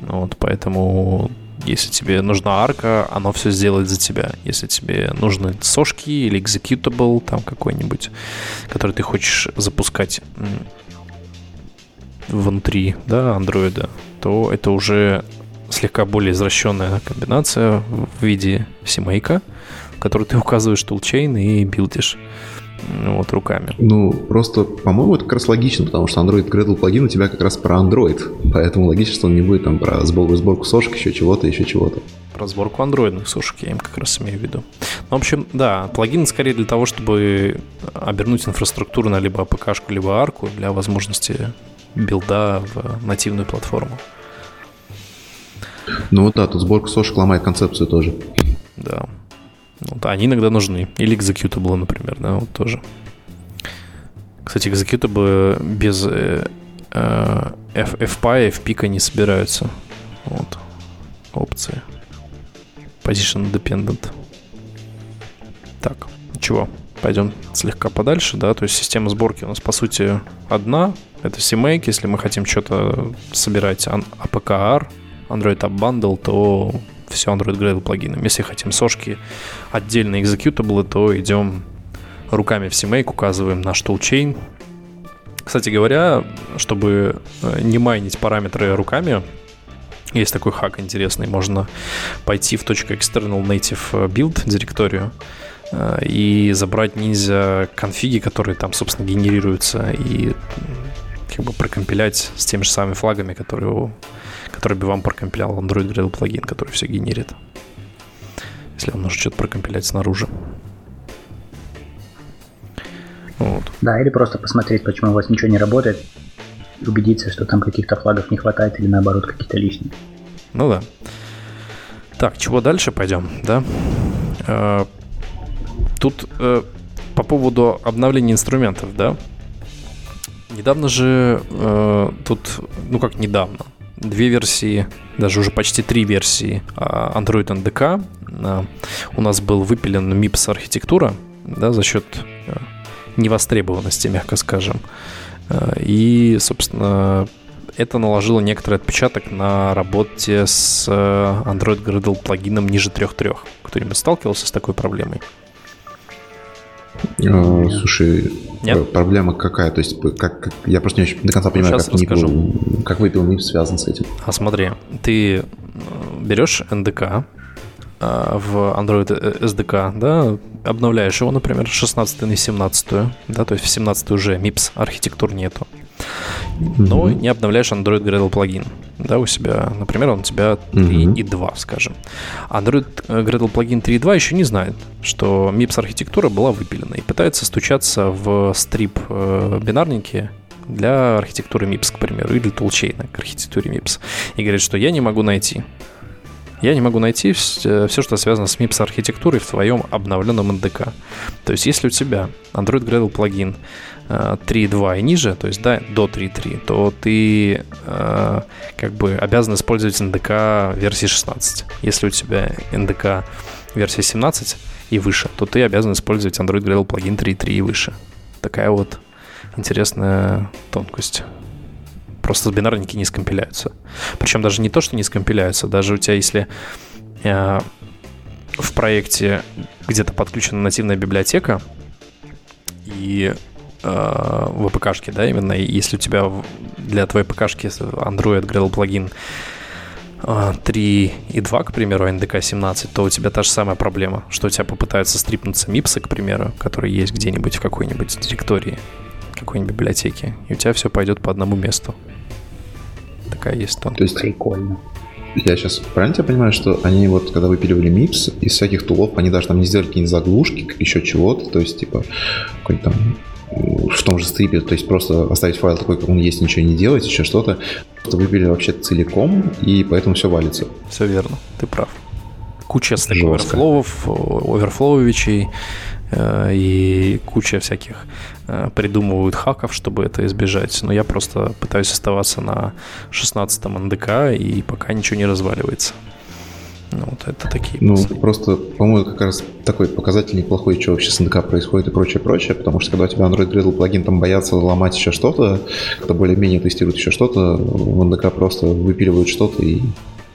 Вот, поэтому если тебе нужна арка, оно все сделает за тебя. Если тебе нужны сошки или executable там какой-нибудь, который ты хочешь запускать внутри да, андроида, то это уже слегка более извращенная комбинация в виде семейка, в которой ты указываешь toolchain и build ишь вот руками. Ну, просто, по-моему, это как раз логично, потому что Android Gradle плагин у тебя как раз про Android, поэтому логично, что он не будет там про сборку, сборку сошек, еще чего-то, еще чего-то. Про сборку андроидных сошек я им как раз имею в виду. Ну, в общем, да, плагин скорее для того, чтобы обернуть инфраструктуру на либо APK -шку, либо AAR -ку для возможности build а в нативную платформу. Ну вот да, тут сборка сошек ломает концепцию тоже. Да. Вот, они иногда нужны. Или executable, например, да, вот тоже. Кстати, executable без э, э, FPy, FPIC не собираются. Вот. Опции. Position dependent. Так, чего? Пойдем слегка подальше, да, то есть система сборки у нас по сути одна, это CMake, если мы хотим что-то собирать APK-R, Android App Bundle, то все Android Gradle плагином. Если хотим сошки отдельно executable, то идем руками в CMake, указываем наш toolchain. Кстати говоря, чтобы э, не майнить параметры руками, есть такой хак интересный, можно пойти в .external native build директорию э, и забрать ниндзя конфиги, которые там, собственно, генерируются, и как бы прокомпилять с теми же самыми флагами, которые, которые бы вам прокомпилял Android Gradle плагин, который все генерит. Если вам нужно что-то прокомпилять снаружи. Вот. Да, или просто посмотреть, почему у вас ничего не работает, и убедиться, что там каких-то флагов не хватает или наоборот какие-то лишние. Ну да. Так, чего дальше пойдем, да? Э, тут э, по поводу обновления инструментов, да? Недавно же э, тут, ну как недавно, две версии, даже уже почти три версии а, Android NDK. Э, у нас был выпилен MIPS архитектура, да, за счет э, невостребованности, мягко скажем. Э, и, собственно, это наложило некоторый отпечаток на работе с Android Gradle плагином ниже 3.3. Кто-нибудь сталкивался с такой проблемой? А, слушай, Нет? проблема какая? То есть, как, как я просто не очень до конца понимаю, Сейчас как, расскажу. Нипл, как выпил нип связан с этим. А смотри, ты э, берешь NDK э, в Android SDK, да, обновляешь его, например, 16 на 17, да, то есть в 17 уже MIPS архитектур нету. Но mm-hmm. не обновляешь Android Gradle плагин. да, у себя, например, он у тебя 3.2, скажем. Android Gradle плагин 3.2 еще не знает, что MIPS архитектура была выпилена и пытается стучаться в стрип э, бинарники для архитектуры MIPS, к примеру, или тулчейна к архитектуре MIPS. И говорит, что я не могу найти. Я не могу найти все, что связано с MIPS архитектурой в твоем обновленном NDK. То есть, если у тебя Android Gradle плагин 3.2 и ниже, то есть да, до 3.3, то ты э, как бы обязан использовать NDK версии 16. Если у тебя NDK версии 17 и выше, то ты обязан использовать Android Gradle плагин 3.3 и выше. Такая вот интересная тонкость. Просто бинарники не скомпиляются. Причем даже не то, что не скомпиляются, даже у тебя, если э, в проекте где-то подключена нативная библиотека, и э, в ПКшке, да, именно, если у тебя для твоей ПКшки Android Gradle плагин 3 и 2, к примеру, NDK 17, то у тебя та же самая проблема, что у тебя попытаются стрипнуться мипсы, к примеру, которые есть где-нибудь в какой-нибудь директории, какой-нибудь библиотеки, и у тебя все пойдет по одному месту. Такая есть тонкость. То есть прикольно. Я сейчас правильно тебя понимаю, что они вот, когда выпиливали MIPS, из всяких тулов они даже там не сделали какие-нибудь заглушки, еще чего-то, то есть, типа, какой-то там в том же стрипе, то есть просто оставить файл такой, как он есть, ничего не делать, еще что-то. Просто выбили вообще целиком, и поэтому все валится. Все верно, ты прав. Куча стек оверфлоуов, оверфлоувичей, э, и куча всяких придумывают хаков, чтобы это избежать. Но я просто пытаюсь оставаться на 16 НДК, и пока ничего не разваливается. Ну, вот это такие. Ну, пацаны. просто, по-моему, как раз такой показатель неплохой, что вообще с НДК происходит и прочее, прочее, потому что когда у тебя Android Gradle плагин там боятся ломать еще что-то, когда более-менее тестируют еще что-то, в НДК просто выпиливают что-то и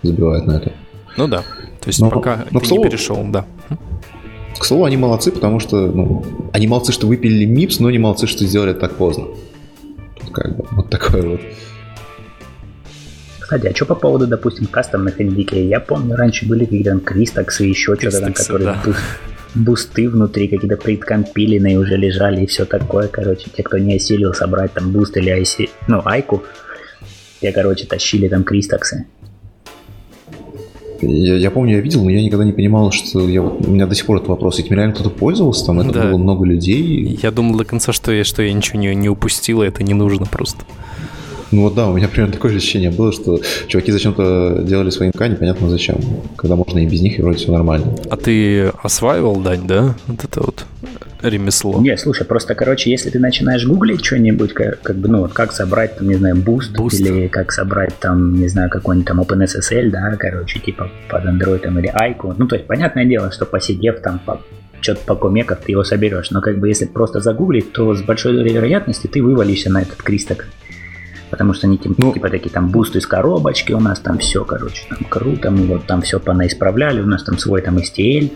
забивают на это. Ну да. То есть но, пока но, ты слову, не перешел, да. К слову, они молодцы, потому что, ну, они молодцы, что выпилили MIPS, но не молодцы, что сделали это так поздно. Тут как бы вот такое вот. Кстати, а что по поводу, допустим, кастомных NDK? Я помню, раньше были какие-то там CrystaX ы, еще что-то там, которые да. Boost, Boost ы внутри какие-то предкомпиленные уже лежали и все такое, короче. Те, кто не осилил собрать там Boost или ICU, ну, ICU, те, короче, тащили там CrystaX ы. Я, я помню, я видел, но я никогда не понимал, что я, у меня до сих пор этот вопрос. Этим реально кто-то пользовался, там это да. было много людей. Я думал до конца, что я, что я ничего не, не упустил, и это не нужно просто. Ну вот да, у меня примерно такое же ощущение было, что чуваки зачем-то делали свои NDK, непонятно зачем. Когда можно и без них, и вроде все нормально. А ты осваивал, Дань, да? Вот это вот ремесло. Не, слушай, просто, короче, если ты начинаешь гуглить что-нибудь, как, как бы, ну, вот как собрать, там, не знаю, Boost, Boost. или как собрать, там, не знаю, какой-нибудь там OpenSSL, да, короче, типа под Android там, или ICU. Ну, то есть, понятное дело, что посидев там, по, что-то покумекав ты его соберешь. Но как бы если просто загуглить, то с большой долей вероятности ты вывалишься на этот CrystaX. Потому что они ну, типа такие там Boost ы из коробочки, у нас там все, короче, там круто, мы вот там все понаисправляли, у нас там свой там STL,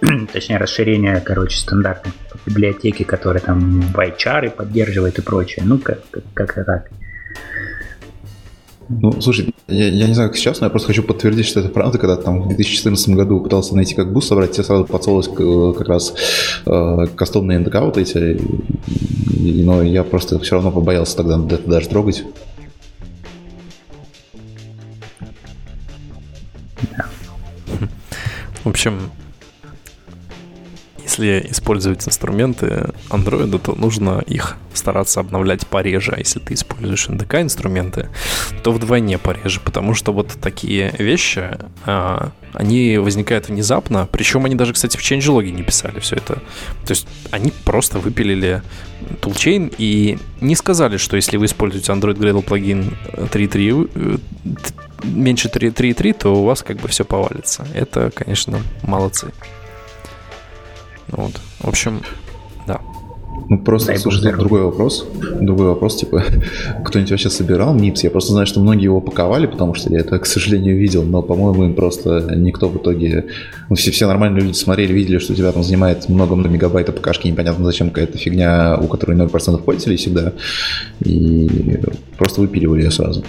точнее расширение, короче, стандартной библиотеки, которые там wchar поддерживает и прочее. Ну, как- как-то так. Ну, слушай, я, я не знаю, как сейчас, но я просто хочу подтвердить, что это правда, когда там в 2014 году пытался найти как Boost собрать, тебе сразу подсовывалось как раз э, кастомные НДК вот эти, и, но я просто все равно побоялся тогда это даже трогать. В общем, если использовать инструменты Android, то нужно их стараться обновлять пореже. А если ты используешь NDK инструменты, то вдвойне пореже, потому что вот такие вещи, а, они возникают внезапно, причем они даже, кстати, в changelog не писали все это. То есть они просто выпилили toolchain и не сказали, что если вы используете Android Gradle плагин 3.3, э, меньше 3.3, то у вас как бы все повалится. Это, конечно, молодцы. Вот. В общем, да. Ну, просто, Дай слушай, тут другой вопрос. Другой вопрос, типа, кто-нибудь вообще собирал МИПС? Я просто знаю, что многие его паковали, потому что я это, к сожалению, видел, но, по-моему, им просто никто в итоге... Ну, все, все нормальные люди смотрели, видели, что у тебя там занимает много-много мегабайт ПКшки, непонятно зачем какая-то фигня, у которой 0% пользователей всегда, и просто выпиливали ее сразу.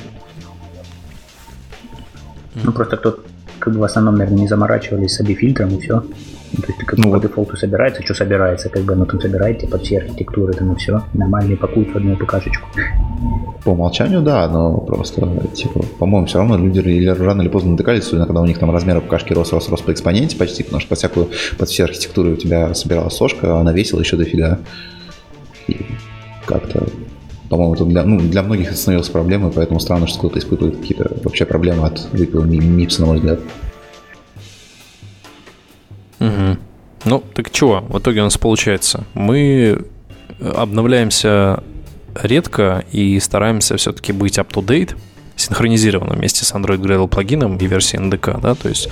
Ну, просто кто как бы в основном, наверное, не заморачивались с фильтром и все. Ну, то есть как ну, по дефолту собирается, что собирается, как бы оно там собираете под все архитектуры, там и все, нормальный пакуют в одну ПКшечку. По умолчанию, да, но просто, типа, по-моему, все равно люди или рано или поздно натыкались, когда у них там размер ПКшки рос, рос, рос по экспоненте почти, потому что под всякую, под все архитектуры у тебя собиралась сошка, а она весила еще дофига. И как-то по-моему, это для, ну, для многих это становилось проблемой, поэтому странно, что кто-то испытывает какие-то вообще проблемы от выпила МИПСа, на мой взгляд. Угу. Ну, так чего? В итоге у нас получается. Мы обновляемся редко и стараемся все-таки быть up-to-date, синхронизировано вместе с Android Gradle плагином и версией NDK, да, то есть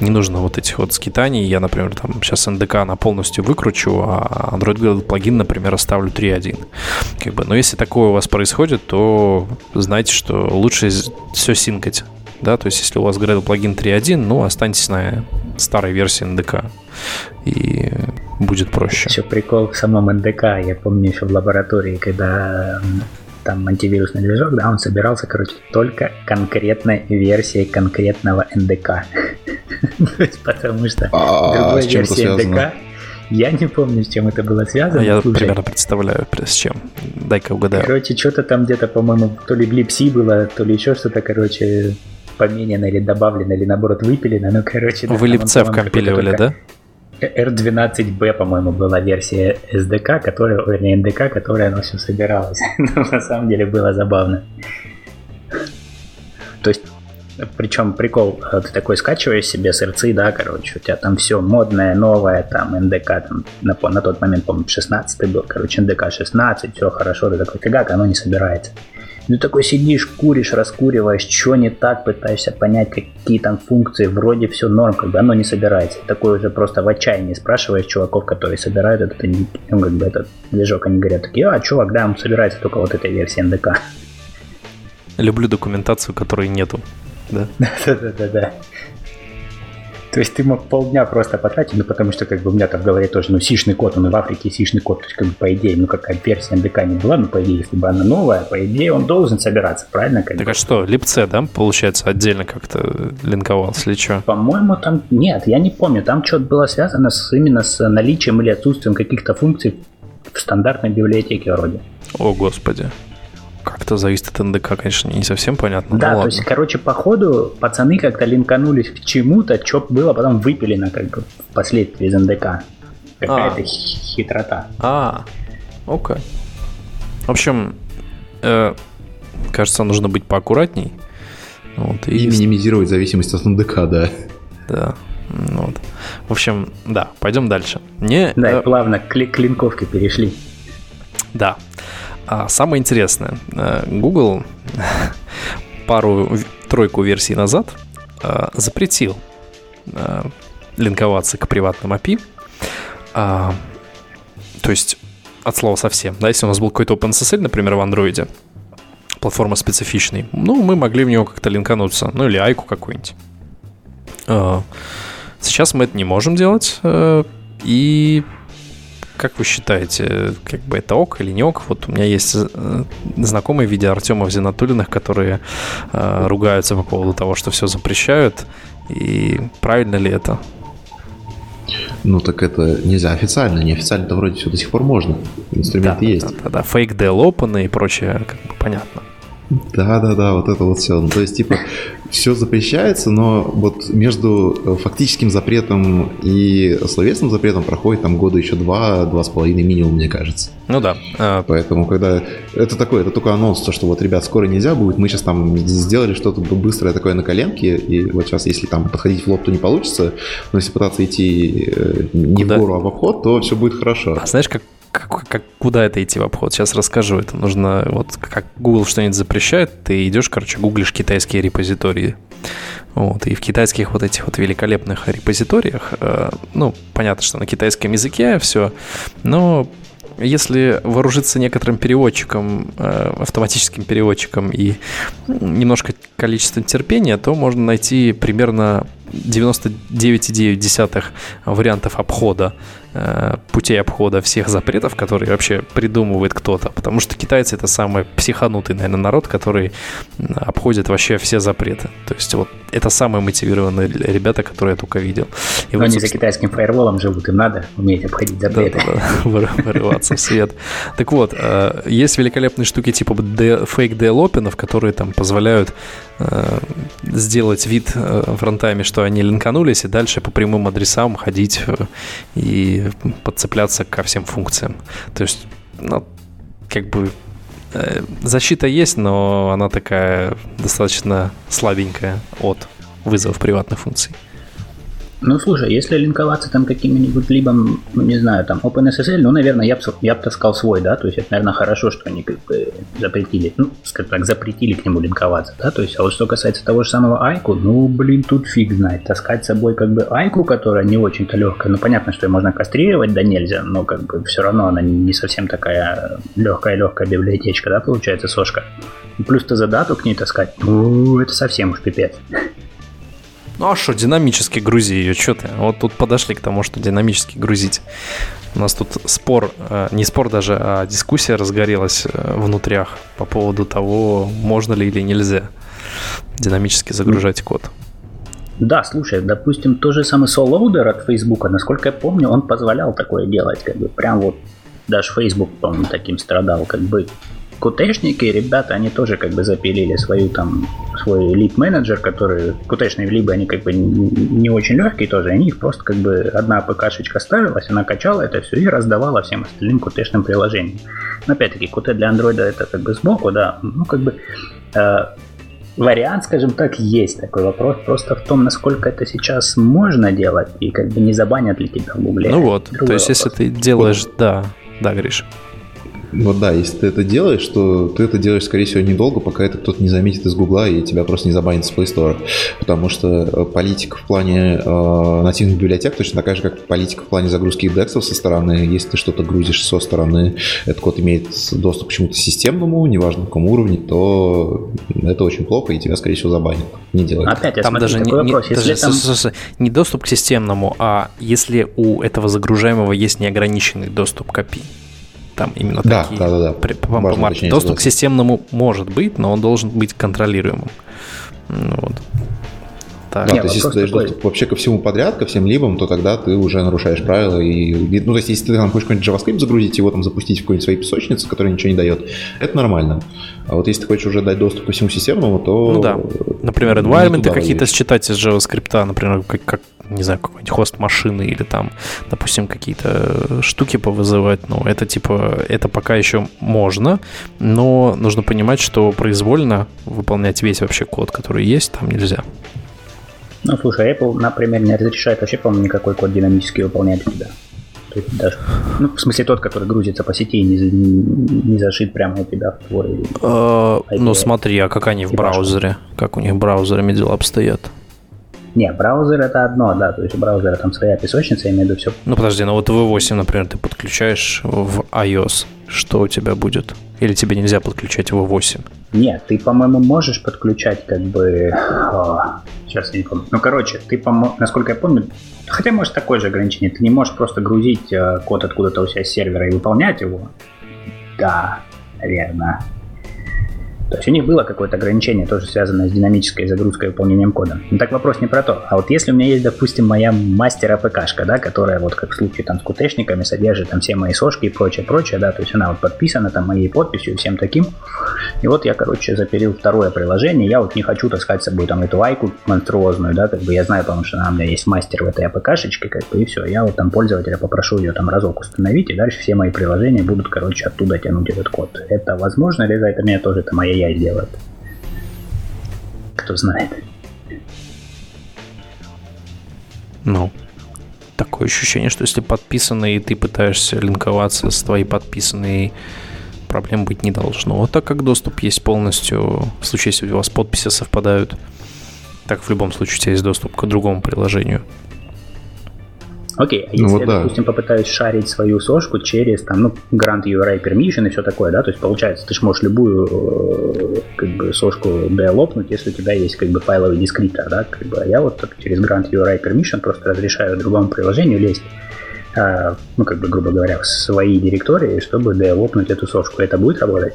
не нужно вот этих вот скитаний. Я, например, там сейчас NDK на полностью выкручу, а Android Gradle плагин, например, оставлю 3.1. Как бы, но если такое у вас происходит, то знайте, что лучше все синкать да, то есть если у вас Gradle плагин 3.1, ну, останьтесь на старой версии NDK, и будет проще. Еще прикол в самом NDK, я помню еще в лаборатории, когда там антивирусный движок, да, он собирался, короче, только конкретной версией конкретного NDK. Потому что а, другой версии NDK я не помню, с чем это было связано. Я примерно представляю, с чем. Дай-ка угадаю. Короче, что-то там где-то, по-моему, то ли глипси было, то ли еще что-то, короче, поменено или добавлено, или наоборот выпилено. Ну, короче, Вы липцев компилировали, да? R12B, по-моему, была версия SDK, которая, вернее, NDK, которая оно все собиралось. Но на самом деле было забавно. То есть, причем прикол, э, ты такой скачиваешь себе сырцы, да, короче, у тебя там все модное, новое, там, NDK, там, на, на тот момент, помню, 16 был, короче, NDK 16, все хорошо, ты такой, фигак, оно не собирается. Ну такой сидишь, куришь, раскуриваешь, что не так, пытаешься понять, какие там функции, вроде все норм, как бы оно не собирается. Такой уже просто в отчаянии спрашиваешь чуваков, которые собирают этот, ну, как бы этот движок, они говорят такие, а, чувак, да, он собирается только вот этой версии НДК. Люблю документацию, которой нету. Да? Да-да-да. То есть ты мог полдня просто потратить, ну потому что как бы у меня там в голове тоже, ну сишный код, он и в Африке сишный код, то есть как бы по идее, ну какая версия НДК не была, ну по идее, если бы она новая, по идее он должен собираться, правильно? Как так бы? а что, липце, да, получается, отдельно как-то линковался или что? По-моему, там, нет, я не помню, там что-то было связано с, именно с наличием или отсутствием каких-то функций в стандартной библиотеке вроде. О, господи. Как-то зависит от НДК, конечно, не совсем понятно. Да, ну, то есть, короче, по ходу пацаны как-то линканулись к чему-то, что было потом выпилено как бы впоследствии из НДК. Какая-то а. хитрота. А, окей. В общем, э, кажется, нужно быть поаккуратней. Вот, и, и минимизировать зависимость от НДК, да. Да. Вот. В общем, да, пойдем дальше. Не, да, э... плавно к клинковке перешли. Да. А самое интересное, э, Google пару-тройку версий назад э, запретил э, линковаться к приватным API. А, то есть от слова совсем. Да, если у нас был какой-то OpenSSL, например, в Android, платформа специфичный, ну, мы могли в него как-то линкануться, ну, или айку какую-нибудь. А, сейчас мы это не можем делать, и как вы считаете, как бы это ок или не ок? Вот у меня есть э, знакомые в виде Артема Зинатулиных, которые э, ругаются по поводу того, что все запрещают. И правильно ли это? Ну так это нельзя официально, неофициально-то вроде все до сих пор можно. Инструменты да, есть. Да, да, да. Dell Open и прочее, как бы понятно. Да, да, да, вот это вот все. Ну, то есть, типа, все запрещается, но вот между э, фактическим запретом и словесным запретом проходит там года еще два, два с половиной минимум, мне кажется. Ну да. А Поэтому, когда... Это такое, это только анонс, то, что вот, ребят, скоро нельзя будет, мы сейчас там сделали что-то быстрое такое на коленке, и вот сейчас, если там подходить в лоб, то не получится, но если пытаться идти э, не Куда? в гору, а в обход, то все будет хорошо. А знаешь, как как, как, куда это идти в обход? Сейчас расскажу. Это нужно, вот как Google что-нибудь запрещает, ты идешь, короче, гуглишь китайские репозитории. Вот, и в китайских вот этих вот великолепных репозиториях, э, ну, понятно, что на китайском языке все, но если вооружиться некоторым переводчиком, э, автоматическим переводчиком и немножко количеством терпения, то можно найти примерно 99,9 вариантов обхода путей обхода всех запретов, которые вообще придумывает кто-то. Потому что китайцы это самый психанутый, наверное, народ, который обходит вообще все запреты. То есть вот это самые мотивированные ребята, которые я только видел. И Но вот, они собственно... за китайским фаерволом живут, им надо уметь обходить запреты. Да, да, да, вырываться в свет. Так вот, э, есть великолепные штуки типа фейк делопинов, которые там позволяют э, сделать вид в фронтами, что они линканулись, и дальше по прямым адресам ходить и подцепляться ко всем функциям. То есть, ну, как бы э, защита есть, но она такая достаточно слабенькая от вызовов приватных функций. Ну, слушай, если линковаться там каким-нибудь либо, ну, не знаю, там OpenSSL, ну, наверное, я бы я б таскал свой, да, то есть это, наверное, хорошо, что они как бы запретили, ну, скажем так, запретили к нему линковаться, да, то есть, а вот что касается того же самого Айку, ну, блин, тут фиг знает, таскать с собой как бы Айку, которая не очень-то легкая, ну, понятно, что ее можно кастрировать, да нельзя, но как бы все равно она не совсем такая легкая-легкая библиотечка, да, получается, сошка. плюс ты задату к ней таскать, ну, это совсем уж пипец. Ну а что, динамически грузи ее, что ты? Вот тут подошли к тому, что динамически грузить. У нас тут спор, э, не спор даже, а дискуссия разгорелась э, внутрях по поводу того, можно ли или нельзя динамически загружать код. Да, слушай, допустим, тот же самый Solloader от Facebook, насколько я помню, он позволял такое делать, как бы прям вот даже Facebook, по-моему, таким страдал, как бы кутэшники, ребята, они тоже как бы запилили свою там, свой лип менеджер, который, кутэшные либо они как бы не очень легкие тоже, они их просто как бы одна АПК-шечка ставилась, она качала это все и раздавала всем остальным кутэшным приложениям. Но опять-таки, куте для андроида это как бы сбоку, да, ну как бы э, вариант, скажем так, есть такой вопрос. Просто в том, насколько это сейчас можно делать и как бы не забанят ли тебя в гугле. Ну вот, то есть вопрос. если ты делаешь, да, да, Гриш. Вот да, если ты это делаешь, то ты это делаешь, скорее всего, недолго, пока это кто-то не заметит из Гугла и тебя просто не забанит с Play Store. Потому что э, политика в плане э, нативных библиотек точно такая же, как политика в плане загрузки индексов со стороны. Если ты что-то грузишь со стороны, этот код имеет доступ к чему-то системному, неважно какому уровне, то это очень плохо, и тебя, скорее всего, забанят. Не делай. Опять, я там смотрю, даже не, вопрос. Не, если даже, там... не доступ к системному, а если у этого загружаемого есть неограниченный доступ к API там именно да, такие. Да, да, да. При, по, по, по, доступ к системному может быть, но он должен быть контролируемым. Ну вот. Так. Да, Нет, то есть, если ты даешь доступ вообще ко всему подряд, ко всем либам, то тогда ты уже нарушаешь правила. И, ну, то есть, если ты там хочешь какой-нибудь JavaScript загрузить, его там запустить в какой-нибудь своей песочнице, которая ничего не дает, это нормально. А вот если ты хочешь уже дать доступ ко всему системному, то... Ну да. Например, environment какие-то считать из JavaScript, например, как, как не знаю, какой-нибудь хост машины или там, допустим, какие-то штуки повызывать. Ну, это типа, это пока еще можно, но нужно понимать, что произвольно выполнять весь вообще код, который есть, там нельзя. Ну, слушай, Apple, например, не разрешает вообще, по-моему, никакой код динамически выполнять у тебя. То есть даже, ну, в смысле тот, который грузится по сети и не, не, зашит прямо у тебя в твой... Uh, ну, смотри, а как они в браузере? Как у них браузерами дела обстоят? Не, браузер это одно, да, то есть у браузера там своя песочница, я имею в виду все. Ну подожди, ну вот V8, например, ты подключаешь в iOS, что у тебя будет? Или тебе нельзя подключать V8? Нет, ты, по-моему, можешь подключать как бы... О, сейчас я не помню. Ну, короче, ты, по насколько я помню, хотя может такое же ограничение, ты не можешь просто грузить э, код откуда-то у себя с сервера и выполнять его. Да, наверное. То есть у них было какое-то ограничение, тоже связанное с динамической загрузкой и выполнением кода. Но так вопрос не про то. А вот если у меня есть, допустим, моя мастер АПКшка, да, которая вот как в случае там с кутешниками содержит там все мои сошки и прочее, прочее, да, то есть она вот подписана там моей подписью и всем таким. И вот я, короче, запилил второе приложение, я вот не хочу таскать с собой там эту айку монструозную, да, как бы я знаю, потому что у меня есть мастер в этой АПКшечке, как бы, и все. Я вот там пользователя попрошу ее там разок установить, и дальше все мои приложения будут, короче, оттуда тянуть этот код. Это возможно за это меня тоже это моя я сделает. Кто знает. Ну, такое ощущение, что если подписанный, ты пытаешься линковаться с твоей подписанной, проблем быть не должно. Вот так как доступ есть полностью, в случае, если у вас подписи совпадают, так в любом случае у тебя есть доступ к другому приложению. Окей, а если ну, вот я, да. допустим, попытаюсь шарить свою сошку через там, ну, Grant URI Permission и все такое, да, то есть получается, ты же можешь любую э, как бы сошку делопнуть, если у тебя есть как бы файловый дескриптор, да, как бы, а я вот так через Grant URI Permission просто разрешаю другому приложению лезть а, ну, как бы, грубо говоря, в свои директории, чтобы девопнуть эту сошку. Это будет работать?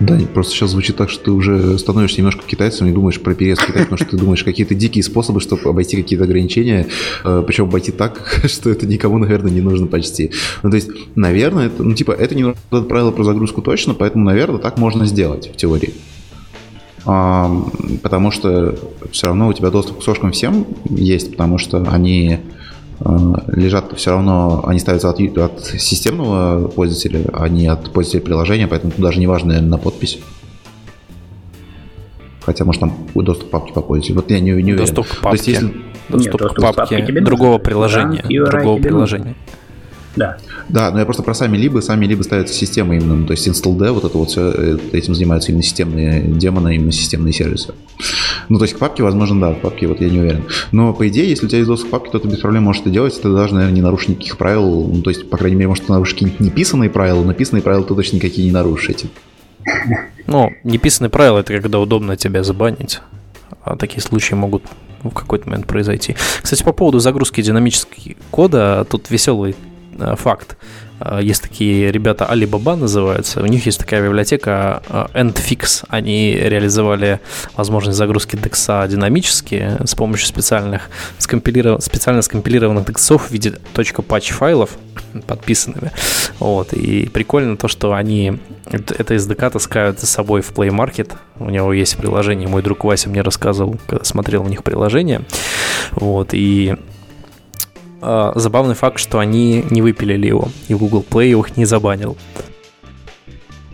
Да, просто сейчас звучит так, что ты уже становишься немножко китайцем и думаешь про переезд в Китай, потому что ты думаешь какие-то дикие способы, чтобы обойти какие-то ограничения, э, причем обойти так, что это никому, наверное, не нужно почти. Ну, то есть, наверное, это, ну, типа, это не правило про загрузку точно, поэтому, наверное, так можно сделать в теории. Потому что все равно у тебя доступ к сошкам всем есть, потому что они лежат все равно, они ставятся от, от системного пользователя, а не от пользователя приложения, поэтому тут даже не важно, наверное, на подпись. Хотя, может, там доступ к папке по пользователю. Вот я не, не уверен. Доступ к папке. То есть, если... Доступ, Нет, к папке, папке другого приложения. Да, другого приложения. Да. Да, но я просто про сами либо, сами либо ставятся системы именно, ну, то есть install вот это вот все, э, этим занимаются именно системные демоны, именно системные сервисы. Ну, то есть к папке, возможно, да, к папке вот я не уверен. Но, по идее, если у тебя есть доступ к папке, то ты без проблем можешь это делать, ты даже, наверное, не нарушишь никаких правил, ну, то есть, по крайней мере, может, ты нарушишь какие-нибудь неписанные правила, но писанные правила ты точно никакие не нарушишь этим. Ну, неписанные правила – это когда удобно тебя забанить. А такие случаи могут в какой-то момент произойти. Кстати, по поводу загрузки динамического кода, тут веселый факт. Э, есть такие ребята, Alibaba называются, у них есть такая библиотека э, EndFix. Они реализовали возможность загрузки декса динамически с помощью специальных скомпилиров... специально скомпилированных дексов в виде .patch файлов подписанными. Вот. И прикольно то, что они это SDK таскают за собой в Play Market. У него есть приложение. Мой друг Вася мне рассказывал, когда смотрел у них приложение. Вот. И э, забавный факт, что они не выпилили его, и Google Play их не забанил.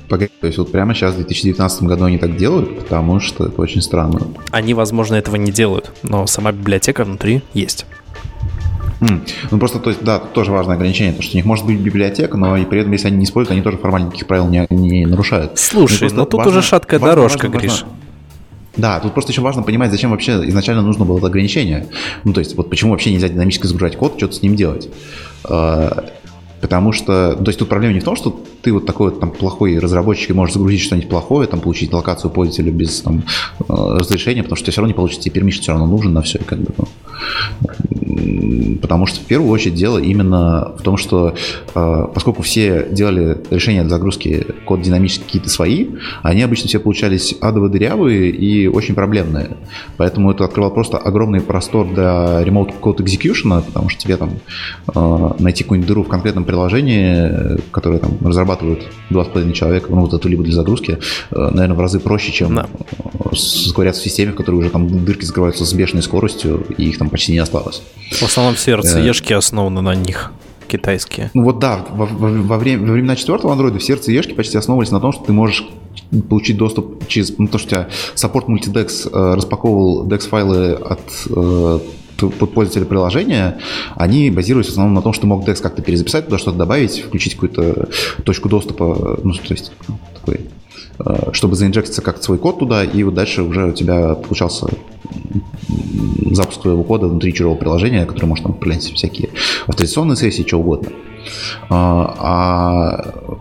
Погоди, то есть вот прямо сейчас, в 2019 году они так делают, потому что это очень странно. Они, возможно, этого не делают, но сама библиотека внутри есть. Mm. Ну просто, то есть, да, тут тоже важное ограничение, то что у них может быть библиотека, но и при этом, если они не используют, они тоже формально никаких правил не, не нарушают. Слушай, ну, ну тут важно, уже шаткая важно, дорожка, важно, Гриш. Важно, да, тут просто еще важно понимать, зачем вообще изначально нужно было это ограничение. Ну, то есть, вот почему вообще нельзя динамически загружать код, что-то с ним делать. А, потому что, то есть тут проблема не в том, что ты вот такой вот там плохой разработчик и можешь загрузить что-нибудь плохое, там получить локацию пользователя без там, а, разрешения, потому что все равно не получится, тебе пермишн все равно нужен на все, и как бы, ну, потому что в первую очередь дело именно в том, что э, поскольку все делали решения загрузки код динамически какие-то свои, они обычно все получались адово дырявые и очень проблемные. Поэтому это открывало просто огромный простор для remote code execution, потому что тебе там э, найти какую-нибудь дыру в конкретном приложении, которое там разрабатывают два с половиной человека, ну вот эту либо для загрузки, э, наверное, в разы проще, чем да. сковыряться в системе, в которой уже там дырки закрываются с бешеной скоростью, и их там почти не осталось. В основном все RCE-шки основаны на них китайские. Ну вот да, во, во, во, время, во времена четвертого андроида все RCE-шки почти основывались на том, что ты можешь получить доступ через... Ну, то, что у тебя саппорт Multidex э, распаковывал DEX-файлы от э, пользователя приложения, они базируются в основном на том, что мог DEX как-то перезаписать, туда что-то добавить, включить какую-то точку доступа, ну, то есть ну, такой Э, чтобы заинжектиться как свой код туда, и вот дальше уже у тебя получался запуск твоего кода внутри чужого приложения, которое может там принять всякие авторизационные сессии, что угодно. А, а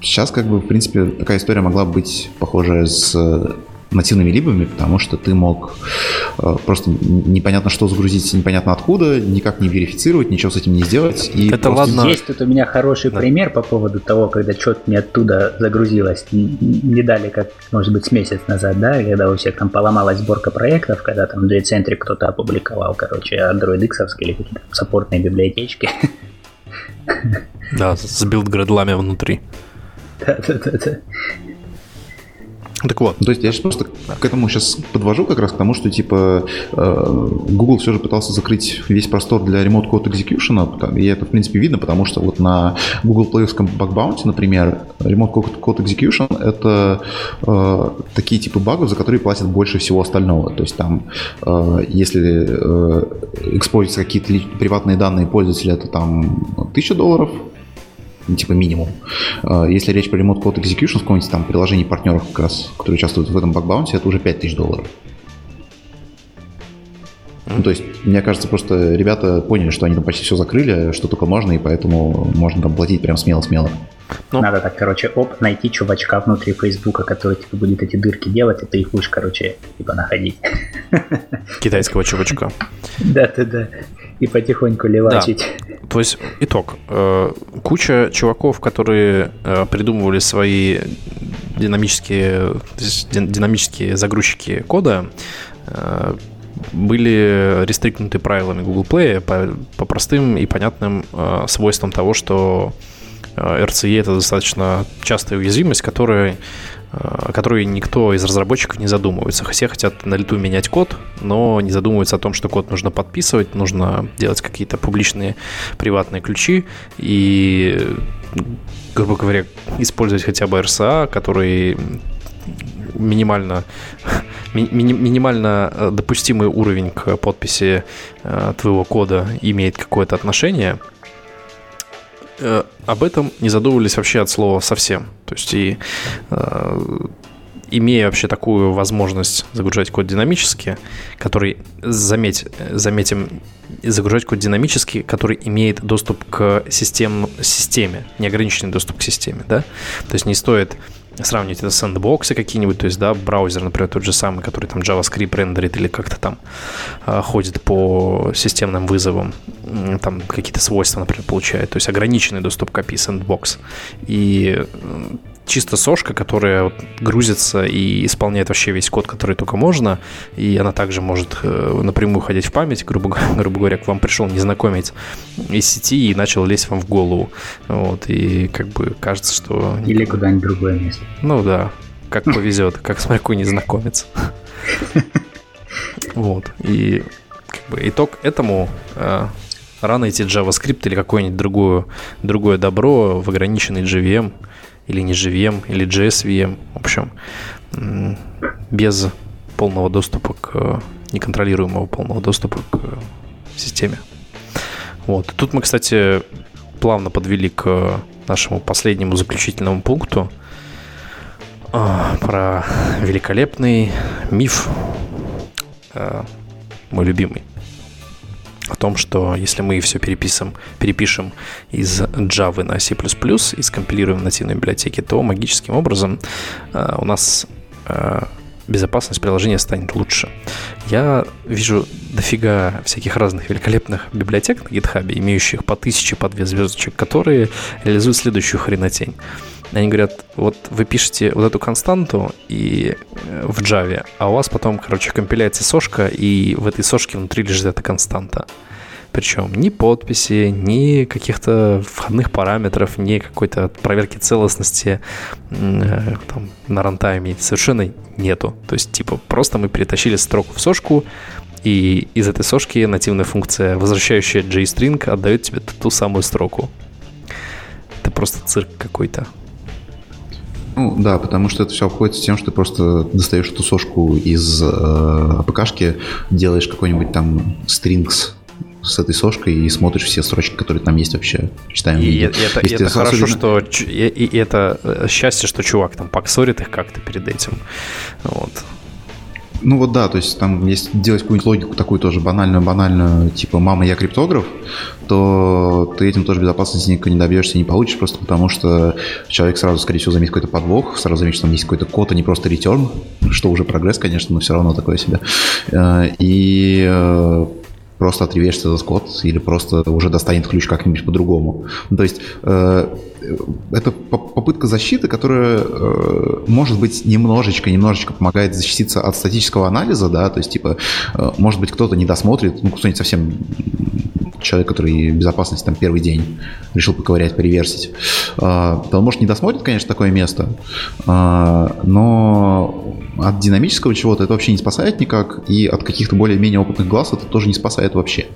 сейчас, как бы, в принципе, такая история могла быть похожая с нативными либами, потому что ты мог э, просто непонятно что загрузить, непонятно откуда, никак не верифицировать, ничего с этим не сделать. И Это ладно. Есть тут у меня хороший да. пример по поводу того, когда что-то не оттуда загрузилось. Не дали, как, может быть, с месяц назад, да, когда у всех там поломалась сборка проектов, когда там в JCentry кто-то опубликовал, короче, Android X или какие-то саппортные библиотечки. Да, с билд-гредлами внутри. Да, да, да, да. Так вот, то есть я сейчас просто к этому сейчас подвожу как раз к тому, что типа э, Google все же пытался закрыть весь простор для Remote Code Execution, и это в принципе видно, потому что вот на Google Play Bug Bounty, например, Remote Code Execution это э, такие типы багов, за которые платят больше всего остального. То есть там, э, если э, используются какие-то приватные данные пользователя, это там 1000 долларов, типа минимум. А, если речь про Remote Code Execution, какого-нибудь там приложений партнеров как раз, которые участвуют в этом бакбаунте, это уже 5000 долларов. Ну, то есть, мне кажется, просто ребята поняли, что они там почти все закрыли, что только можно, и поэтому можно там платить прям смело-смело. Ну, Надо так, короче, оп, найти чувачка внутри Фейсбука, который типа будет эти дырки делать, и ты их будешь, короче, типа находить. Китайского чувачка. Да-да-да. И потихоньку левачить. Да. То есть итог. Э, куча чуваков, которые э, придумывали свои динамические, динамические загрузчики кода, э, были рестрикнуты правилами Google Play по, по простым и понятным свойствам того, что RCE это достаточно частая уязвимость, которая о которой никто из разработчиков не задумывается. Все хотят на лету менять код, но не задумываются о том, что код нужно подписывать, нужно делать какие-то публичные приватные ключи и, грубо говоря, использовать хотя бы RSA, который минимально, ми, минимально э, допустимый уровень к подписи э, твоего кода имеет какое-то отношение – э, об этом не задумывались вообще от слова совсем. То есть и э, имея вообще такую возможность загружать код динамически, который, заметь, заметим, загружать код динамически, который имеет доступ к систем, системе, неограниченный доступ к системе, да? То есть не стоит сравнивать это с сэндбоксы какие-нибудь, то есть, да, браузер, например, тот же самый, который там JavaScript рендерит или как-то там э, ходит по системным вызовам, там какие-то свойства, например, получает, то есть ограниченный доступ к API Sandbox. И чисто сошка, которая вот грузится и исполняет вообще весь код, который только можно, и она также может э, напрямую ходить в память, грубо, грубо говоря, к вам пришел незнакомец из сети и начал лезть вам в голову. Вот, и как бы кажется, что... Или куда-нибудь другое место. Ну да, как повезет, как смотрю, какой незнакомец. Вот, и как бы итог этому э, рано идти JavaScript или какое-нибудь другое, другое добро в ограниченный JVM – или не JVM, или JSVM, в общем, без полного доступа к неконтролируемого полного доступа к системе. Вот. Тут мы, кстати, плавно подвели к нашему последнему заключительному пункту а, про великолепный миф, а, мой любимый о том, что если мы все переписываем, перепишем из Java на C++ и скомпилируем в нативной библиотеке, то магическим образом э, у нас э, безопасность приложения станет лучше. Я вижу дофига всяких разных великолепных библиотек на GitHub, имеющих по тысяче, по две звездочек, которые реализуют следующую хренотень. Они говорят, вот вы пишете вот эту константу и э, в Java, а у вас потом, короче, компиляется сошка, и в этой сошке внутри лежит эта константа. Причем ни подписи, ни каких-то входных параметров, ни какой-то проверки целостности э, там, на рантайме совершенно нету. То есть, типа, просто мы перетащили строку в сошку, и из этой сошки нативная функция, возвращающая JString, отдает тебе ту самую строку. Это просто цирк какой-то. Ну да, потому что это все обходится тем, что ты просто достаешь эту сошку из э, АПКшки, делаешь какой-нибудь там strings с этой сошкой и смотришь все строчки, которые там есть вообще. Читаем и, видео. это, и это хорошо, что и, и это э, счастье, что чувак там поксорит их как-то перед этим. Вот. Ну вот да, то есть там если делать какую-нибудь логику такую тоже банальную-банальную, типа «мама, я криптограф», то ты этим тоже безопасности никакой не добьешься, не получишь, просто потому что человек сразу, скорее всего, заметит какой-то подвох, сразу заметит, что там есть какой-то код, а не просто return, что уже прогресс, конечно, но все равно такое себе. Э, и э, просто отревешься за скот или просто уже достанет ключ как-нибудь по-другому. То есть э, это попытка защиты, которая, э, может быть, немножечко, немножечко помогает защититься от статического анализа, да, то есть, типа, э, может быть, кто-то не досмотрит, ну, кто-нибудь совсем человек, который безопасность там первый день решил поковырять, переверсить, э, то он, может, не досмотрит, конечно, такое место, э, но от динамического чего-то это вообще не спасает никак, и от каких-то более-менее опытных глаз это тоже не спасает вообще.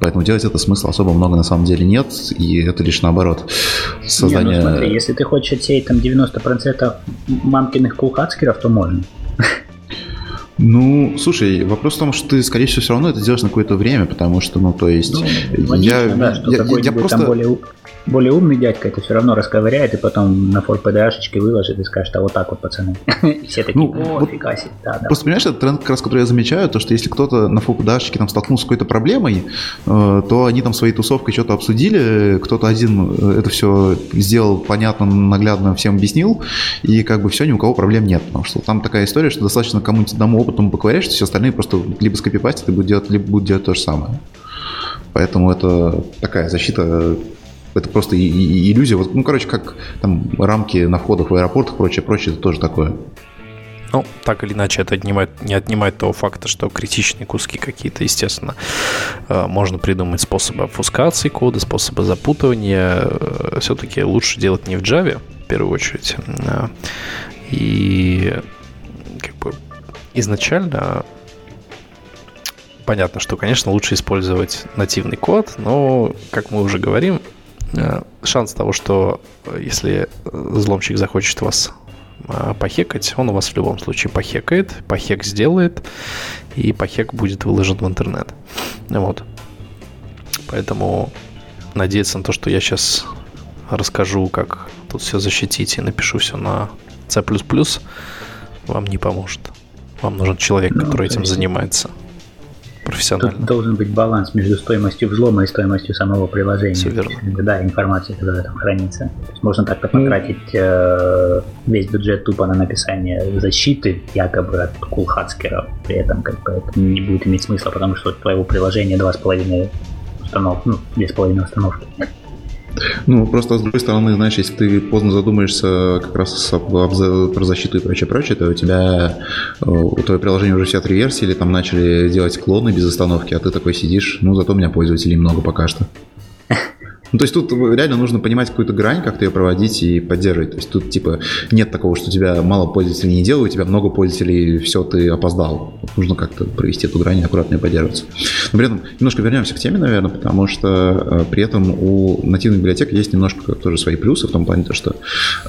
Поэтому делать это смысла особо много на самом деле нет, и это лишь наоборот создание... Не, ну смотри, если ты хочешь отсеять там 90% мамкиных кулхацкеров, то можно. Ну, слушай, вопрос в том, что ты, скорее всего, все равно это делаешь на какое-то время, потому что, ну, то есть... Ну, логично, я, да, что я, я просто... там более более умный дядька это все равно расковыряет и потом на фор PDA-шечке выложит и скажет, а вот так вот, пацаны. Все такие, ну, о, фига себе. Да, да. Просто понимаешь, это тренд, как раз, который я замечаю, то, что если кто-то на фор PDA-шечке там столкнулся с какой-то проблемой, э, то они там своей тусовкой что-то обсудили, кто-то один э, это все сделал понятно, наглядно всем объяснил, и как бы все, ни у кого проблем нет. Потому что там такая история, что достаточно кому-нибудь одному опытному поковырять, что все остальные просто либо скопипастят и будут делать, либо будут делать то же самое. Поэтому это такая защита это просто иллюзия. Вот, ну, короче, как там рамки на входах в аэропортах, прочее, прочее, это тоже такое. Ну, так или иначе, это отнимает, не отнимает того факта, что критичные куски какие-то, естественно, э, можно придумать способы обфускации кода, способы запутывания. Э, Все-таки лучше делать не в Java, в первую очередь. Э, и как бы изначально понятно, что, конечно, лучше использовать нативный код, но, как мы уже говорим, шанс того, что если взломщик захочет вас а, похекать, он у вас в любом случае похекает, похек сделает, и похек будет выложен в интернет. Вот. Поэтому надеяться на то, что я сейчас расскажу, как тут все защитить и напишу все на C++, вам не поможет. Вам нужен человек, ну, который этим занимается профессионально. Тут должен быть баланс между стоимостью взлома и стоимостью самого приложения. Все верно. Да, информация, которая там хранится. То есть можно так-то ну, потратить э, весь бюджет тупо на написание защиты, якобы от кулхацкера. При этом как бы это не будет иметь смысла, потому что твоего приложения 2,5 установки, ну, 2,5 установки. Ну, просто с другой стороны, знаешь, если ты поздно задумаешься как раз про защиту и прочее, прочее, то у тебя э, у твоего приложения уже все три версии, или там начали делать клоны без остановки, а ты такой сидишь, ну, зато у меня пользователей много пока что. Ну, то есть тут реально нужно понимать какую-то грань, как ты ее проводить и поддерживать. То есть тут типа нет такого, что тебя мало пользователей не делают, у тебя много пользователей, все, ты опоздал. Вот нужно как-то провести эту грань и аккуратно поддерживаться. Но при этом немножко вернемся к теме, наверное, потому что э, при этом у нативной библиотеки есть немножко тоже свои плюсы в том плане, что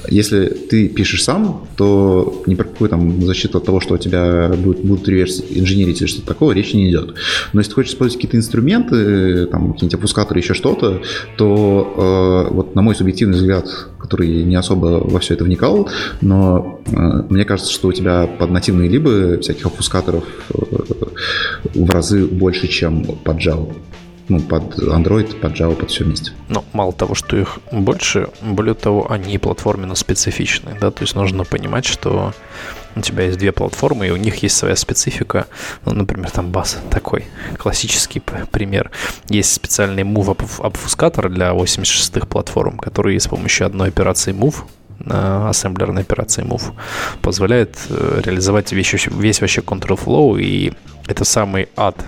если ты пишешь сам, то ни про какую там защиту от того, что у тебя будут, будут реверс инженерить или что-то такого, речи не идет. Но если ты хочешь использовать какие-то инструменты, там какие-нибудь опускаторы, еще что-то, то э, вот на мой субъективный взгляд, который не особо во все это вникал, но э, мне кажется, что у тебя под нативные либо всяких опускаторов э, в разы больше, чем под Java ну, под Android, под Java, под все вместе. Ну, мало того, что их больше, более того, они платформенно специфичны, да, то есть нужно понимать, что у тебя есть две платформы, и у них есть своя специфика. Ну, например, там бас такой классический пример. Есть специальный move обфускатор для 86-х платформ, который с помощью одной операции move ассемблерной операции move позволяет э, реализовать весь, весь вообще control flow, и это самый ад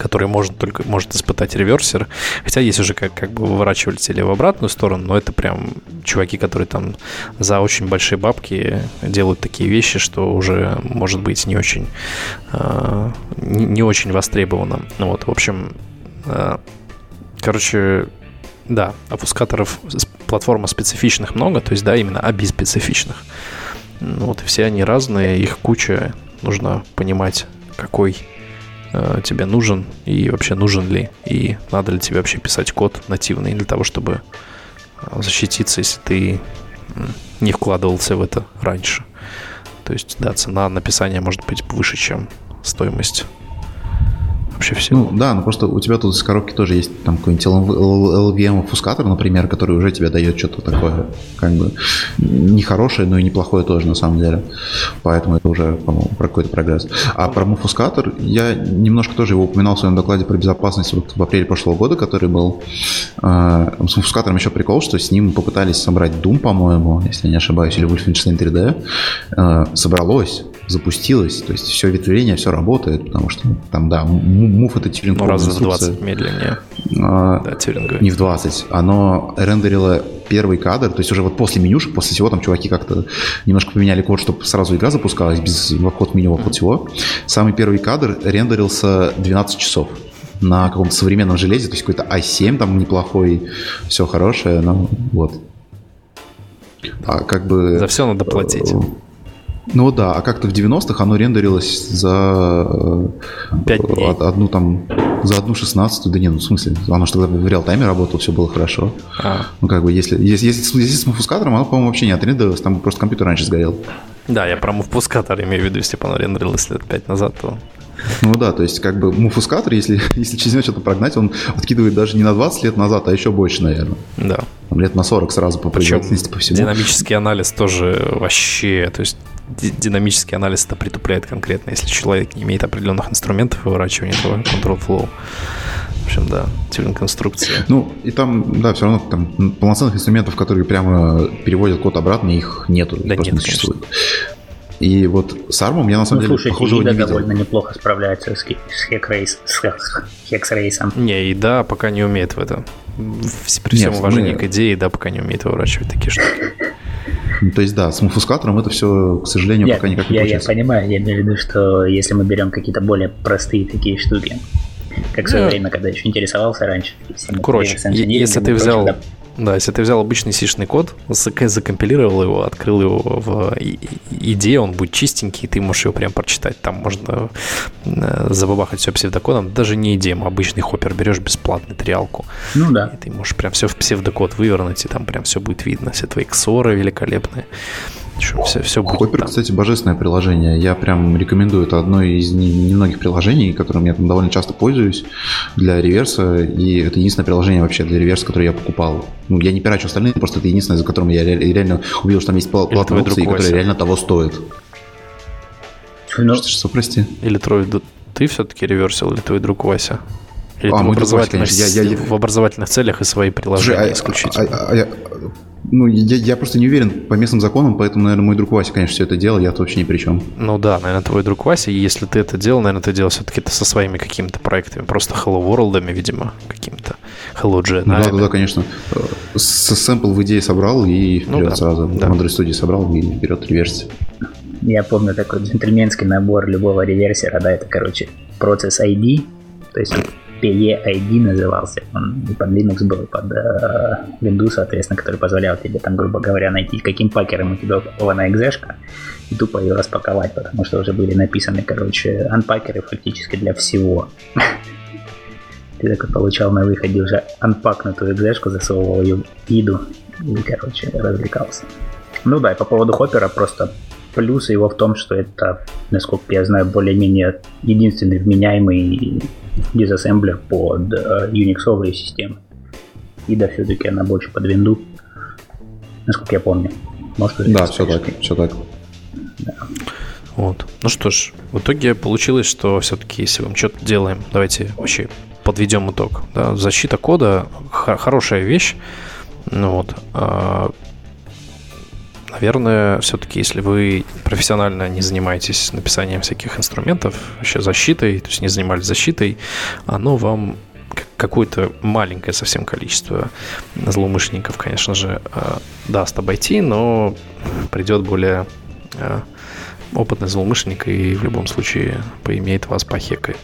который может только может испытать реверсер. Хотя есть уже как, как бы выворачиватели в обратную сторону, но это прям чуваки, которые там за очень большие бабки делают такие вещи, что уже может быть не очень э, не, не очень востребовано. Ну вот, в общем, э, короче, да, опускаторов платформа специфичных много, то есть, да, именно ABI-специфичных. Ну, вот, все они разные, их куча, нужно понимать, какой э, тебе нужен и вообще нужен ли, и надо ли тебе вообще писать код нативный для того, чтобы э, защититься, если ты не вкладывался в это раньше. То есть, да, цена написания может быть выше, чем стоимость вообще все. Ну да, ну просто у тебя тут из коробки тоже есть там какой-нибудь LVM фускатор, например, который уже тебе дает что-то такое, как бы нехорошее, но и неплохое тоже на самом деле. Поэтому это уже, по-моему, про какой-то прогресс. А про муфускатор я немножко тоже его упоминал в своем докладе про безопасность вот в апреле прошлого года, который был. А, с муфускатором еще прикол, что с ним попытались собрать Doom, по-моему, если не ошибаюсь, или Wolfenstein 3D. А, собралось, запустилось, то есть все ветвление, все работает, потому что там, да, мув это тюринг. Ну, раз в 20 медленнее. А, да, тюринговый. Не в 20. Оно рендерило первый кадр, то есть уже вот после менюшек, после всего там чуваки как-то немножко поменяли код, чтобы сразу игра запускалась без вход меню, вход всего. Самый первый кадр рендерился 12 часов на каком-то современном железе, то есть какой-то i7 там неплохой, все хорошее, но вот. А как бы... За все надо платить. Ну да, а как-то в 90-х оно рендерилось за 5 э, одну там за одну шестнадцатую, да не, ну в смысле, оно же тогда в реал-тайме работало, все было хорошо. А. Ну как бы, если, если, если, если с муфускатором, оно, по-моему, вообще не отрендерилось, там просто компьютер раньше сгорел. Да, я про муфускатор имею в виду, если бы оно рендерилось лет 5 назад, то ну да, то есть как бы муфускатор, если, если через него что-то прогнать, он откидывает даже не на 20 лет назад, а еще больше, наверное. Да. Там лет на 40 сразу по производительности, по всему. Динамический анализ тоже вообще, то есть динамический анализ это притупляет конкретно, если человек не имеет определенных инструментов выворачивания этого control flow. общем, да, тюнинг-инструкция. Ну, и там, да, все равно там полноценных инструментов, которые прямо переводят код обратно, их нету. Да нет, не существует. И вот с армом я на самом ну, деле слушайте, похожего не видел. довольно неплохо справляется с, хекрейс, с хексрейсом. Не, и да, пока не умеет в это. При всем Нет, уважении мы... к идее, да, пока не умеет выворачивать такие штуки. Ну, то есть, да, с муфускатором это все, к сожалению, я, пока никак не я, получается. Я понимаю, я имею в виду, что если мы берем какие-то более простые такие штуки, как в свое да. время, когда еще интересовался раньше. Короче, если ты взял... Прочее, да, да, если ты взял обычный сишный код, закомпилировал его, открыл его в идее, он будет чистенький, ты можешь его прям прочитать. Там можно э, забабахать все псевдокодом. Даже не идеем, обычный хоппер берешь бесплатный триалку. Ну да. И ты можешь прям все в псевдокод вывернуть, и там прям все будет видно. Все твои ксоры великолепные. Что, все, все будет Хоппер, там. кстати, божественное приложение. Я прям рекомендую. Это одно из немногих приложений, которым я там довольно часто пользуюсь для реверса. И это единственное приложение вообще для реверса, которое я покупал. Ну, я не пирачу остальные, просто это единственное, за которым я реально увидел, что там есть платные опции, которые реально того стоят. Ну, что, что, прости? Или твой ты все-таки реверсил, или твой друг Вася? Или а, в, образовательных, Вася, я, я... в образовательных целях и свои приложения Слушай, а, исключительно? А, а, а, ну, я, я просто не уверен по местным законам, поэтому, наверное, мой друг Вася, конечно, все это делал, я-то вообще ни при чем. Ну да, наверное, твой друг Вася, и если ты это делал, наверное, ты делал все-таки со своими какими-то проектами, просто Hello World, видимо, какими-то Hello Gen. Да, да, да, конечно. С сэмпл в идее собрал и вперед ну, да, сразу. Да. В Android Studio собрал и вперед реверсия. Я помню такой джентльменский набор любого реверсера, да, это, короче, процесс ID, то есть PE-ID назывался. Он и под Linux был, и под э, Windows, соответственно, который позволял тебе там, грубо говоря, найти, каким пакером у тебя упакована экзешка и тупо ее распаковать, потому что уже были написаны, короче, анпакеры фактически для всего. Ты такой получал на выходе уже анпакнутую экзешку, засовывал ее в иду и, короче, развлекался. Ну да, и по поводу хоппера просто плюс его в том, что это, насколько я знаю, более-менее единственный вменяемый дизассемблер под э, Unix системы. И да, все-таки она больше под винду, насколько я помню. Может, да, все так, все так. Да. Вот. Ну что ж, в итоге получилось, что все-таки, если мы что-то делаем, давайте вообще подведем итог. Да, защита кода хорошая вещь. Ну вот. Наверное, все-таки, если вы профессионально не занимаетесь написанием всяких инструментов, вообще защитой, то есть не занимались защитой, оно вам какое-то маленькое совсем количество злоумышленников, конечно же, э, даст обойти, но придет более э, опытный злоумышленник и в любом случае поимеет вас, похекает.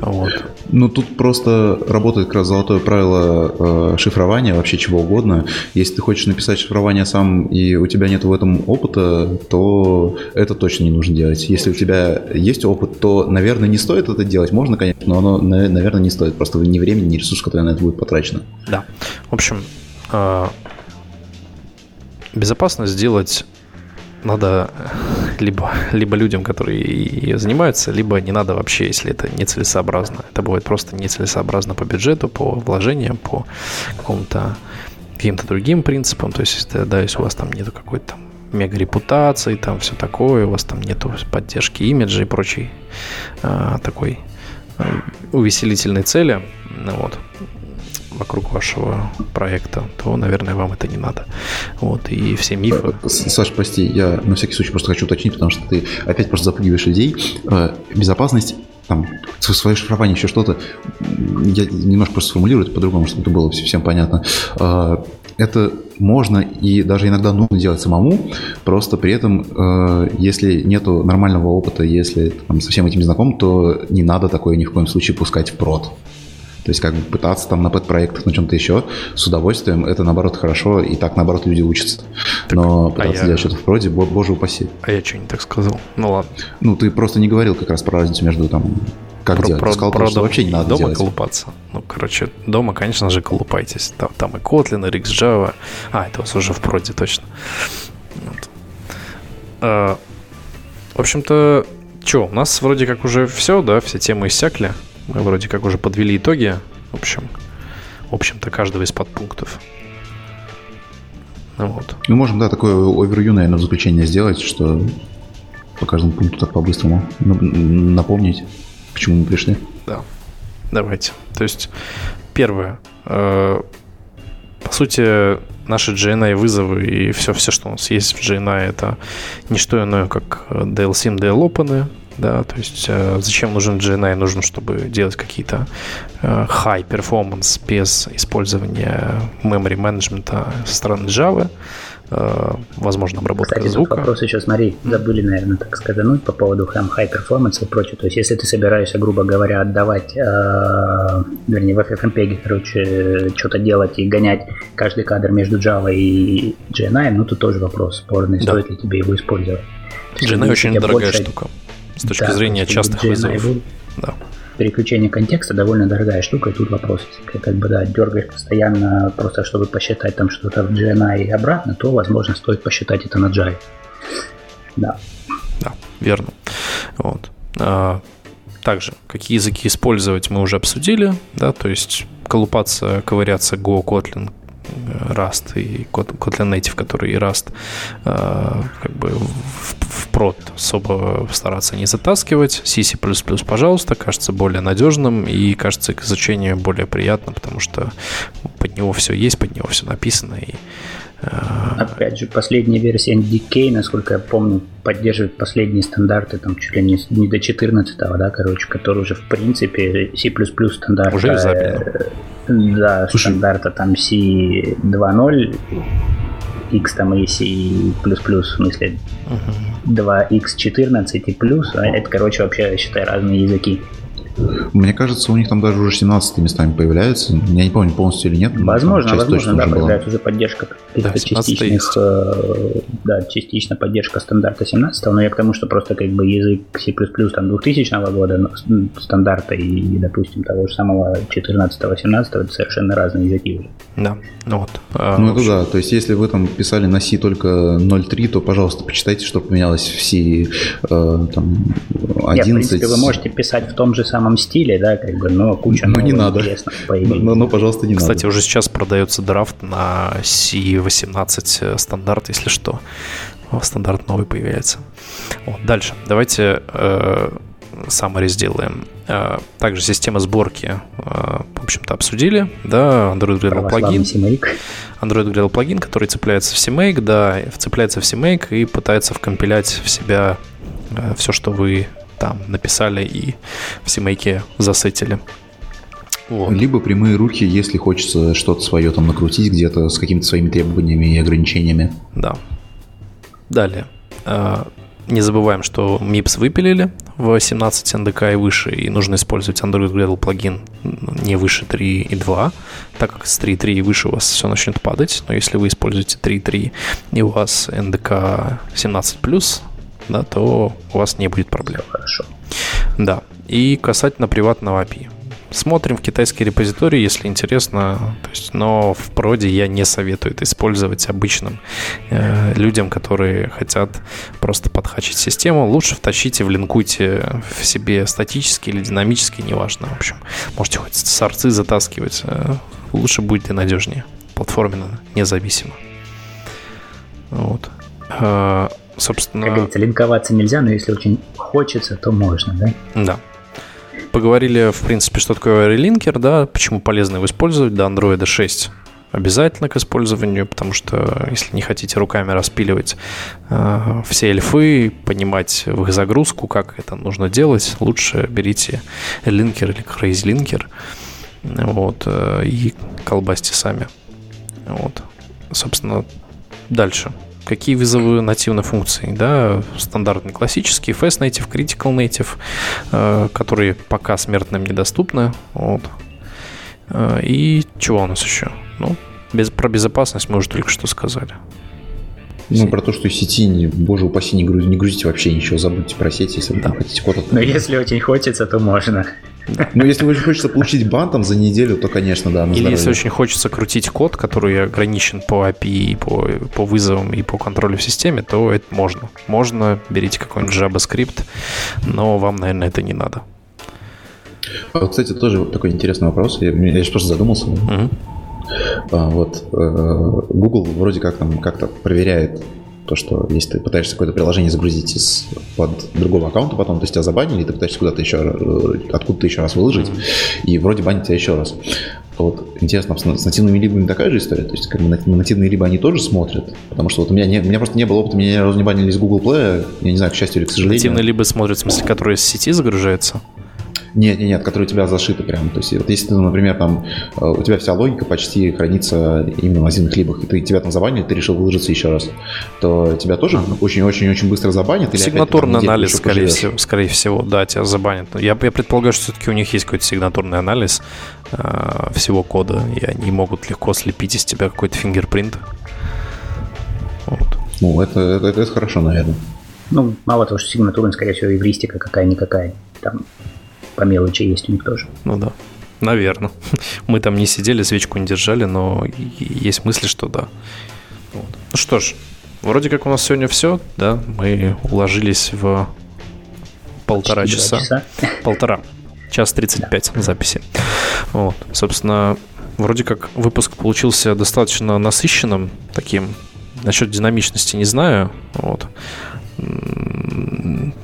Вот. Ну, тут просто работает как раз золотое правило э, шифрования, вообще чего угодно. Если ты хочешь написать шифрование сам, и у тебя нет в этом опыта, то это точно не нужно делать. Если у тебя есть опыт, то, наверное, не стоит это делать. Можно, конечно, но оно, наверное, не стоит. Просто ни времени, ни ресурс, который на это будет потрачено. Да. В общем, э, безопасность сделать надо либо, либо людям, которые ее занимаются, либо не надо вообще, если это нецелесообразно. Это будет просто нецелесообразно по бюджету, по вложениям, по какому-то каким-то другим принципам. То есть, да, если у вас там нету какой-то мега репутации, там все такое, у вас там нету поддержки имиджа и прочей а, такой а, увеселительной цели, ну вот, вокруг вашего проекта, то, наверное, вам это не надо. Вот, и все мифы... Саш, прости, я на всякий случай просто хочу уточнить, потому что ты опять просто запугиваешь людей. Э, безопасность там, свое шифрование, еще что-то, я немножко просто сформулирую это по-другому, чтобы это было всем понятно. Э, это можно и даже иногда нужно делать самому, просто при этом, э, если нету нормального опыта, если там, со всем этим знаком, то не надо такое ни в коем случае пускать в прод. То есть как бы пытаться там на пэт-проектах, на чем-то еще с удовольствием, это наоборот хорошо, и так наоборот люди учатся. Так, Но а пытаться а я... делать что-то в проде, боже упаси. А я что не так сказал? Ну ладно. Ну ты просто не говорил как раз про разницу между там как про, делать? Про, сказал, про, что вообще не надо дома делать. колупаться. Ну, короче, дома, конечно же, колупайтесь. Там, там и Kotlin, и RxJava. А, это у вас уже в проде, точно. Вот. А, в общем-то, что, у нас вроде как уже все, да, все темы иссякли. Мы вроде как уже подвели итоги. В общем, в общем-то, каждого из подпунктов. Ну, вот. Мы можем, да, такое овервью, наверное, в заключение сделать, что по каждому пункту так по-быстрому напомнить, к чему мы пришли. Да. Давайте. То есть, первое. Э, по сути, наши GNI вызовы и все, все, что у нас есть в GNI, это не что иное, как DLSIM, DLOpen, да, то есть э, зачем нужен GNI? Нужен, чтобы делать какие-то э, high performance без использования memory management со стороны Java. Э, возможно, обработка Кстати, звука. вопрос еще, смотри, забыли, наверное, так сказать, по поводу там, high performance и прочее. То есть, если ты собираешься, грубо говоря, отдавать, э, вернее, в FFmpeg, короче, что-то делать и гонять каждый кадр между Java и GNI, ну, тут тоже вопрос спорный, да. стоит ли тебе его использовать. GNI очень дорогая больше... штука с точки да, зрения частых вызовов. Да переключение контекста довольно дорогая штука, и тут вопрос, как бы, да, дергаешь постоянно просто, чтобы посчитать там что-то в GNI и обратно, то, возможно, стоит посчитать это на Java. Да. Да, верно. Вот. А, также, какие языки использовать мы уже обсудили, да, то есть колупаться, ковыряться Go, Kotlin, Rust и Kotlin Native, который и Rust, э, как бы в, прод особо стараться не затаскивать. C, C++, пожалуйста, кажется более надежным и кажется к изучению более приятно, потому что под него все есть, под него все написано и Опять же, последняя версия NDK, насколько я помню, поддерживает последние стандарты, там чуть ли не, не до 14 да, короче, который уже в принципе C++ стандарт. Уже изобильно. Да, Слушай. стандарта там C2.0, X там и C++, в смысле uh-huh. 2X14 и плюс, а это, короче, вообще, считай, разные языки. Мне кажется, у них там даже уже 17 местами появляется. Я не помню, полностью или нет. Возможно, возможно, да, появляется уже поддержка каких-то да, частичных, э, да, частично поддержка стандарта 17 но я к тому, что просто как бы язык C++ там 2000 года стандарта и, допустим, того же самого 14-17 это совершенно разные языки уже. Да, ну вот. А, ну это да, то есть если вы там писали на C только 0.3, то, пожалуйста, почитайте, что поменялось в C э, там 11. Нет, в принципе, вы можете писать в том же самом стиле, да, как бы, но куча ну, не надо. интересных появилось. Но, но, пожалуйста, не Кстати, надо. уже сейчас продается драфт на C18 стандарт, если что. Стандарт новый появляется. Вот, дальше. Давайте э, summary сделаем. Э, также система сборки, э, в общем-то, обсудили. Да, Android Gradle плагин. Android Gradle плагин, который цепляется в CMake, да, вцепляется в CMake и пытается вкомпилять в себя э, все, что вы там написали и в CMake засетили. Вот. Либо прямые руки, если хочется что-то свое там накрутить где-то с какими-то своими требованиями и ограничениями. Да. Далее. А, не забываем, что MIPS выпилили в 17 NDK и выше, и нужно использовать Android Gradle плагин не выше 3.2, так как с 3.3 и выше у вас все начнет падать, но если вы используете 3.3 и у вас NDK 17+, да, то у вас не будет проблем. Хорошо. Да. И касательно приватного API. Смотрим в китайский репозиторий, если интересно. То есть, но в проде я не советую это использовать обычным э, людям, которые хотят просто подхачить систему. Лучше втащите, влинкуйте в себе статически или динамически, неважно. В общем, можете хоть сорцы затаскивать. Э, лучше будет и надежнее. Платформенно, независимо. Вот. Э, собственно... Как говорится, линковаться нельзя, но если очень хочется, то можно, да? Да. Поговорили, в принципе, что такое релинкер, да, почему полезно его использовать до Android 6 обязательно к использованию, потому что если не хотите руками распиливать э, все эльфы, понимать в их загрузку, как это нужно делать, лучше берите линкер или crazy линкер вот, э, и колбасьте сами. Вот. Собственно, дальше какие вызовы нативной функции, да, стандартный классический, Fast Native, Critical Native, э, которые пока смертным недоступны, вот. Э, и чего у нас еще? Ну, без, про безопасность мы уже только что сказали. Ну, про то, что сети, не, боже упаси, не, груз, не грузите вообще ничего, забудьте про сеть, если вы да. хотите код. Но если очень хочется, то можно. Ну, если очень хочется получить бан там за неделю, то, конечно, да. Или если очень хочется крутить код, который ограничен по API, по, по вызовам и по контролю в системе, то это можно. Можно, берите какой-нибудь JavaScript, но вам, наверное, это не надо. А, кстати, тоже такой интересный вопрос. Я, я сейчас просто задумался. Угу. А, вот э, Google вроде как там как-то проверяет То, что если ты пытаешься какое-то приложение загрузить из под другого аккаунта, потом то есть тебя забанили, и ты пытаешься куда-то еще, э, откуда-то еще раз выложить, и вроде банят тебя еще раз. Вот интересно, с нативными либами такая же история? То есть как бы нативные либо они тоже смотрят? Потому что вот у меня, не, у меня просто не было опыта, меня ни разу не банили из Google Play, я не знаю, к счастью или к сожалению. Нативные либо смотрят, в смысле, которые из сети загружаются? Нет, нет, нет, которые у тебя зашиты прямо. То есть, вот если ты, например, там э, у тебя вся логика почти хранится именно в називных либах, и ты тебя там забанили, ты решил выложиться еще раз, то тебя тоже очень-очень-очень быстро забанят. Или Сигнатурный опять, там, анализ, скорее всего, скорее всего, да, тебя забанят. Я, я предполагаю, что все-таки у них есть какой-то сигнатурный анализ э, всего кода, и они могут легко слепить из тебя какой-то фингерпринт. Вот. Ну, это, это, это, хорошо, наверное. Ну, мало того, что сигнатурный, скорее всего, эвристика какая-никакая. Там по мелочи есть у них тоже. Ну да. Наверное. Мы там не сидели, свечку не держали, но есть мысли, что да. Вот. Ну что ж, вроде как у нас сегодня все, да, мы уложились в полтора часа. часа. Полтора. Час 35 да. записи. Вот. Собственно, вроде как выпуск получился достаточно насыщенным, таким. Насчет динамичности не знаю. Вот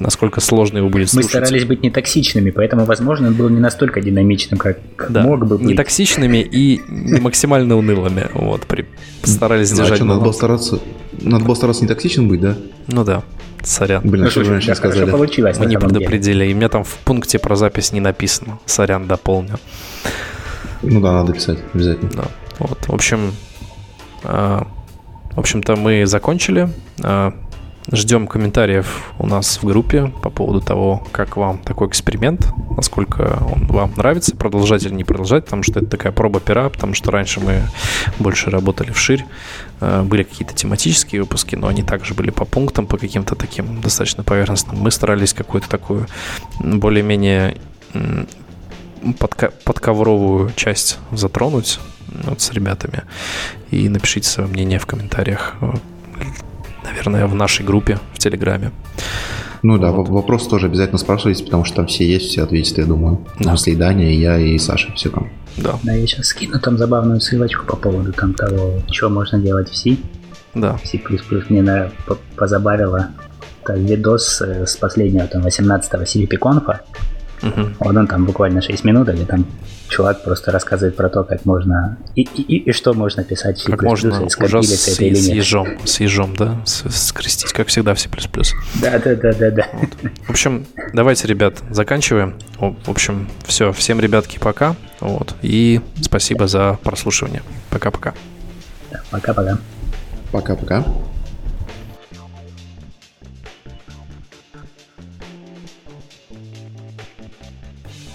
насколько сложно его будет слушать. Мы старались быть не токсичными, поэтому, возможно, он был не настолько динамичным, как, да, мог бы быть. Не токсичными и максимально унылыми. Вот, при, старались ну, держать. А надо было стараться, надо было стараться не токсичным быть, да? Ну да. Сорян. Блин, ну, что вы раньше сказали? получилось. Мы не предупредили. Деле. И у меня там в пункте про запись не написано. Сорян, дополню. Ну да, надо писать обязательно. Да. Вот. В общем, э, в общем-то, мы закончили. Э, Ждем комментариев у нас в группе по поводу того, как вам такой эксперимент, насколько он вам нравится, продолжать или не продолжать, потому что это такая проба пера, потому что раньше мы больше работали вширь, э, были какие-то тематические выпуски, но они также были по пунктам, по каким-то таким достаточно поверхностным. Мы старались какую-то такую более-менее подка- подковровую часть затронуть вот, с ребятами. И напишите свое мнение в комментариях наверное, в нашей группе в Телеграме. Ну да, вот. вопрос тоже обязательно спрашивайте, потому что там все есть, все ответят, я думаю. Да. Смысле, и Даня, и я, и Саша, все там. Да. Да, я сейчас скину там забавную ссылочку по поводу там того, что можно делать в C. Да. C++ мне на, позабавило. Это видос э, с последнего там 18-го CLP-конфа. Угу. Вот он там буквально 6 минут, где там чувак просто рассказывает про то, как можно и, и, и, и что можно писать в C++, как можно ужас это или нет. С ежом, с ежом, да, с, скрестить, как всегда в C++. Да, да, да, да, да. Вот. В общем, давайте, ребят, заканчиваем. В общем, все, всем, ребятки, пока. Вот. И спасибо за прослушивание. Пока-пока. Да, пока-пока. Пока-пока.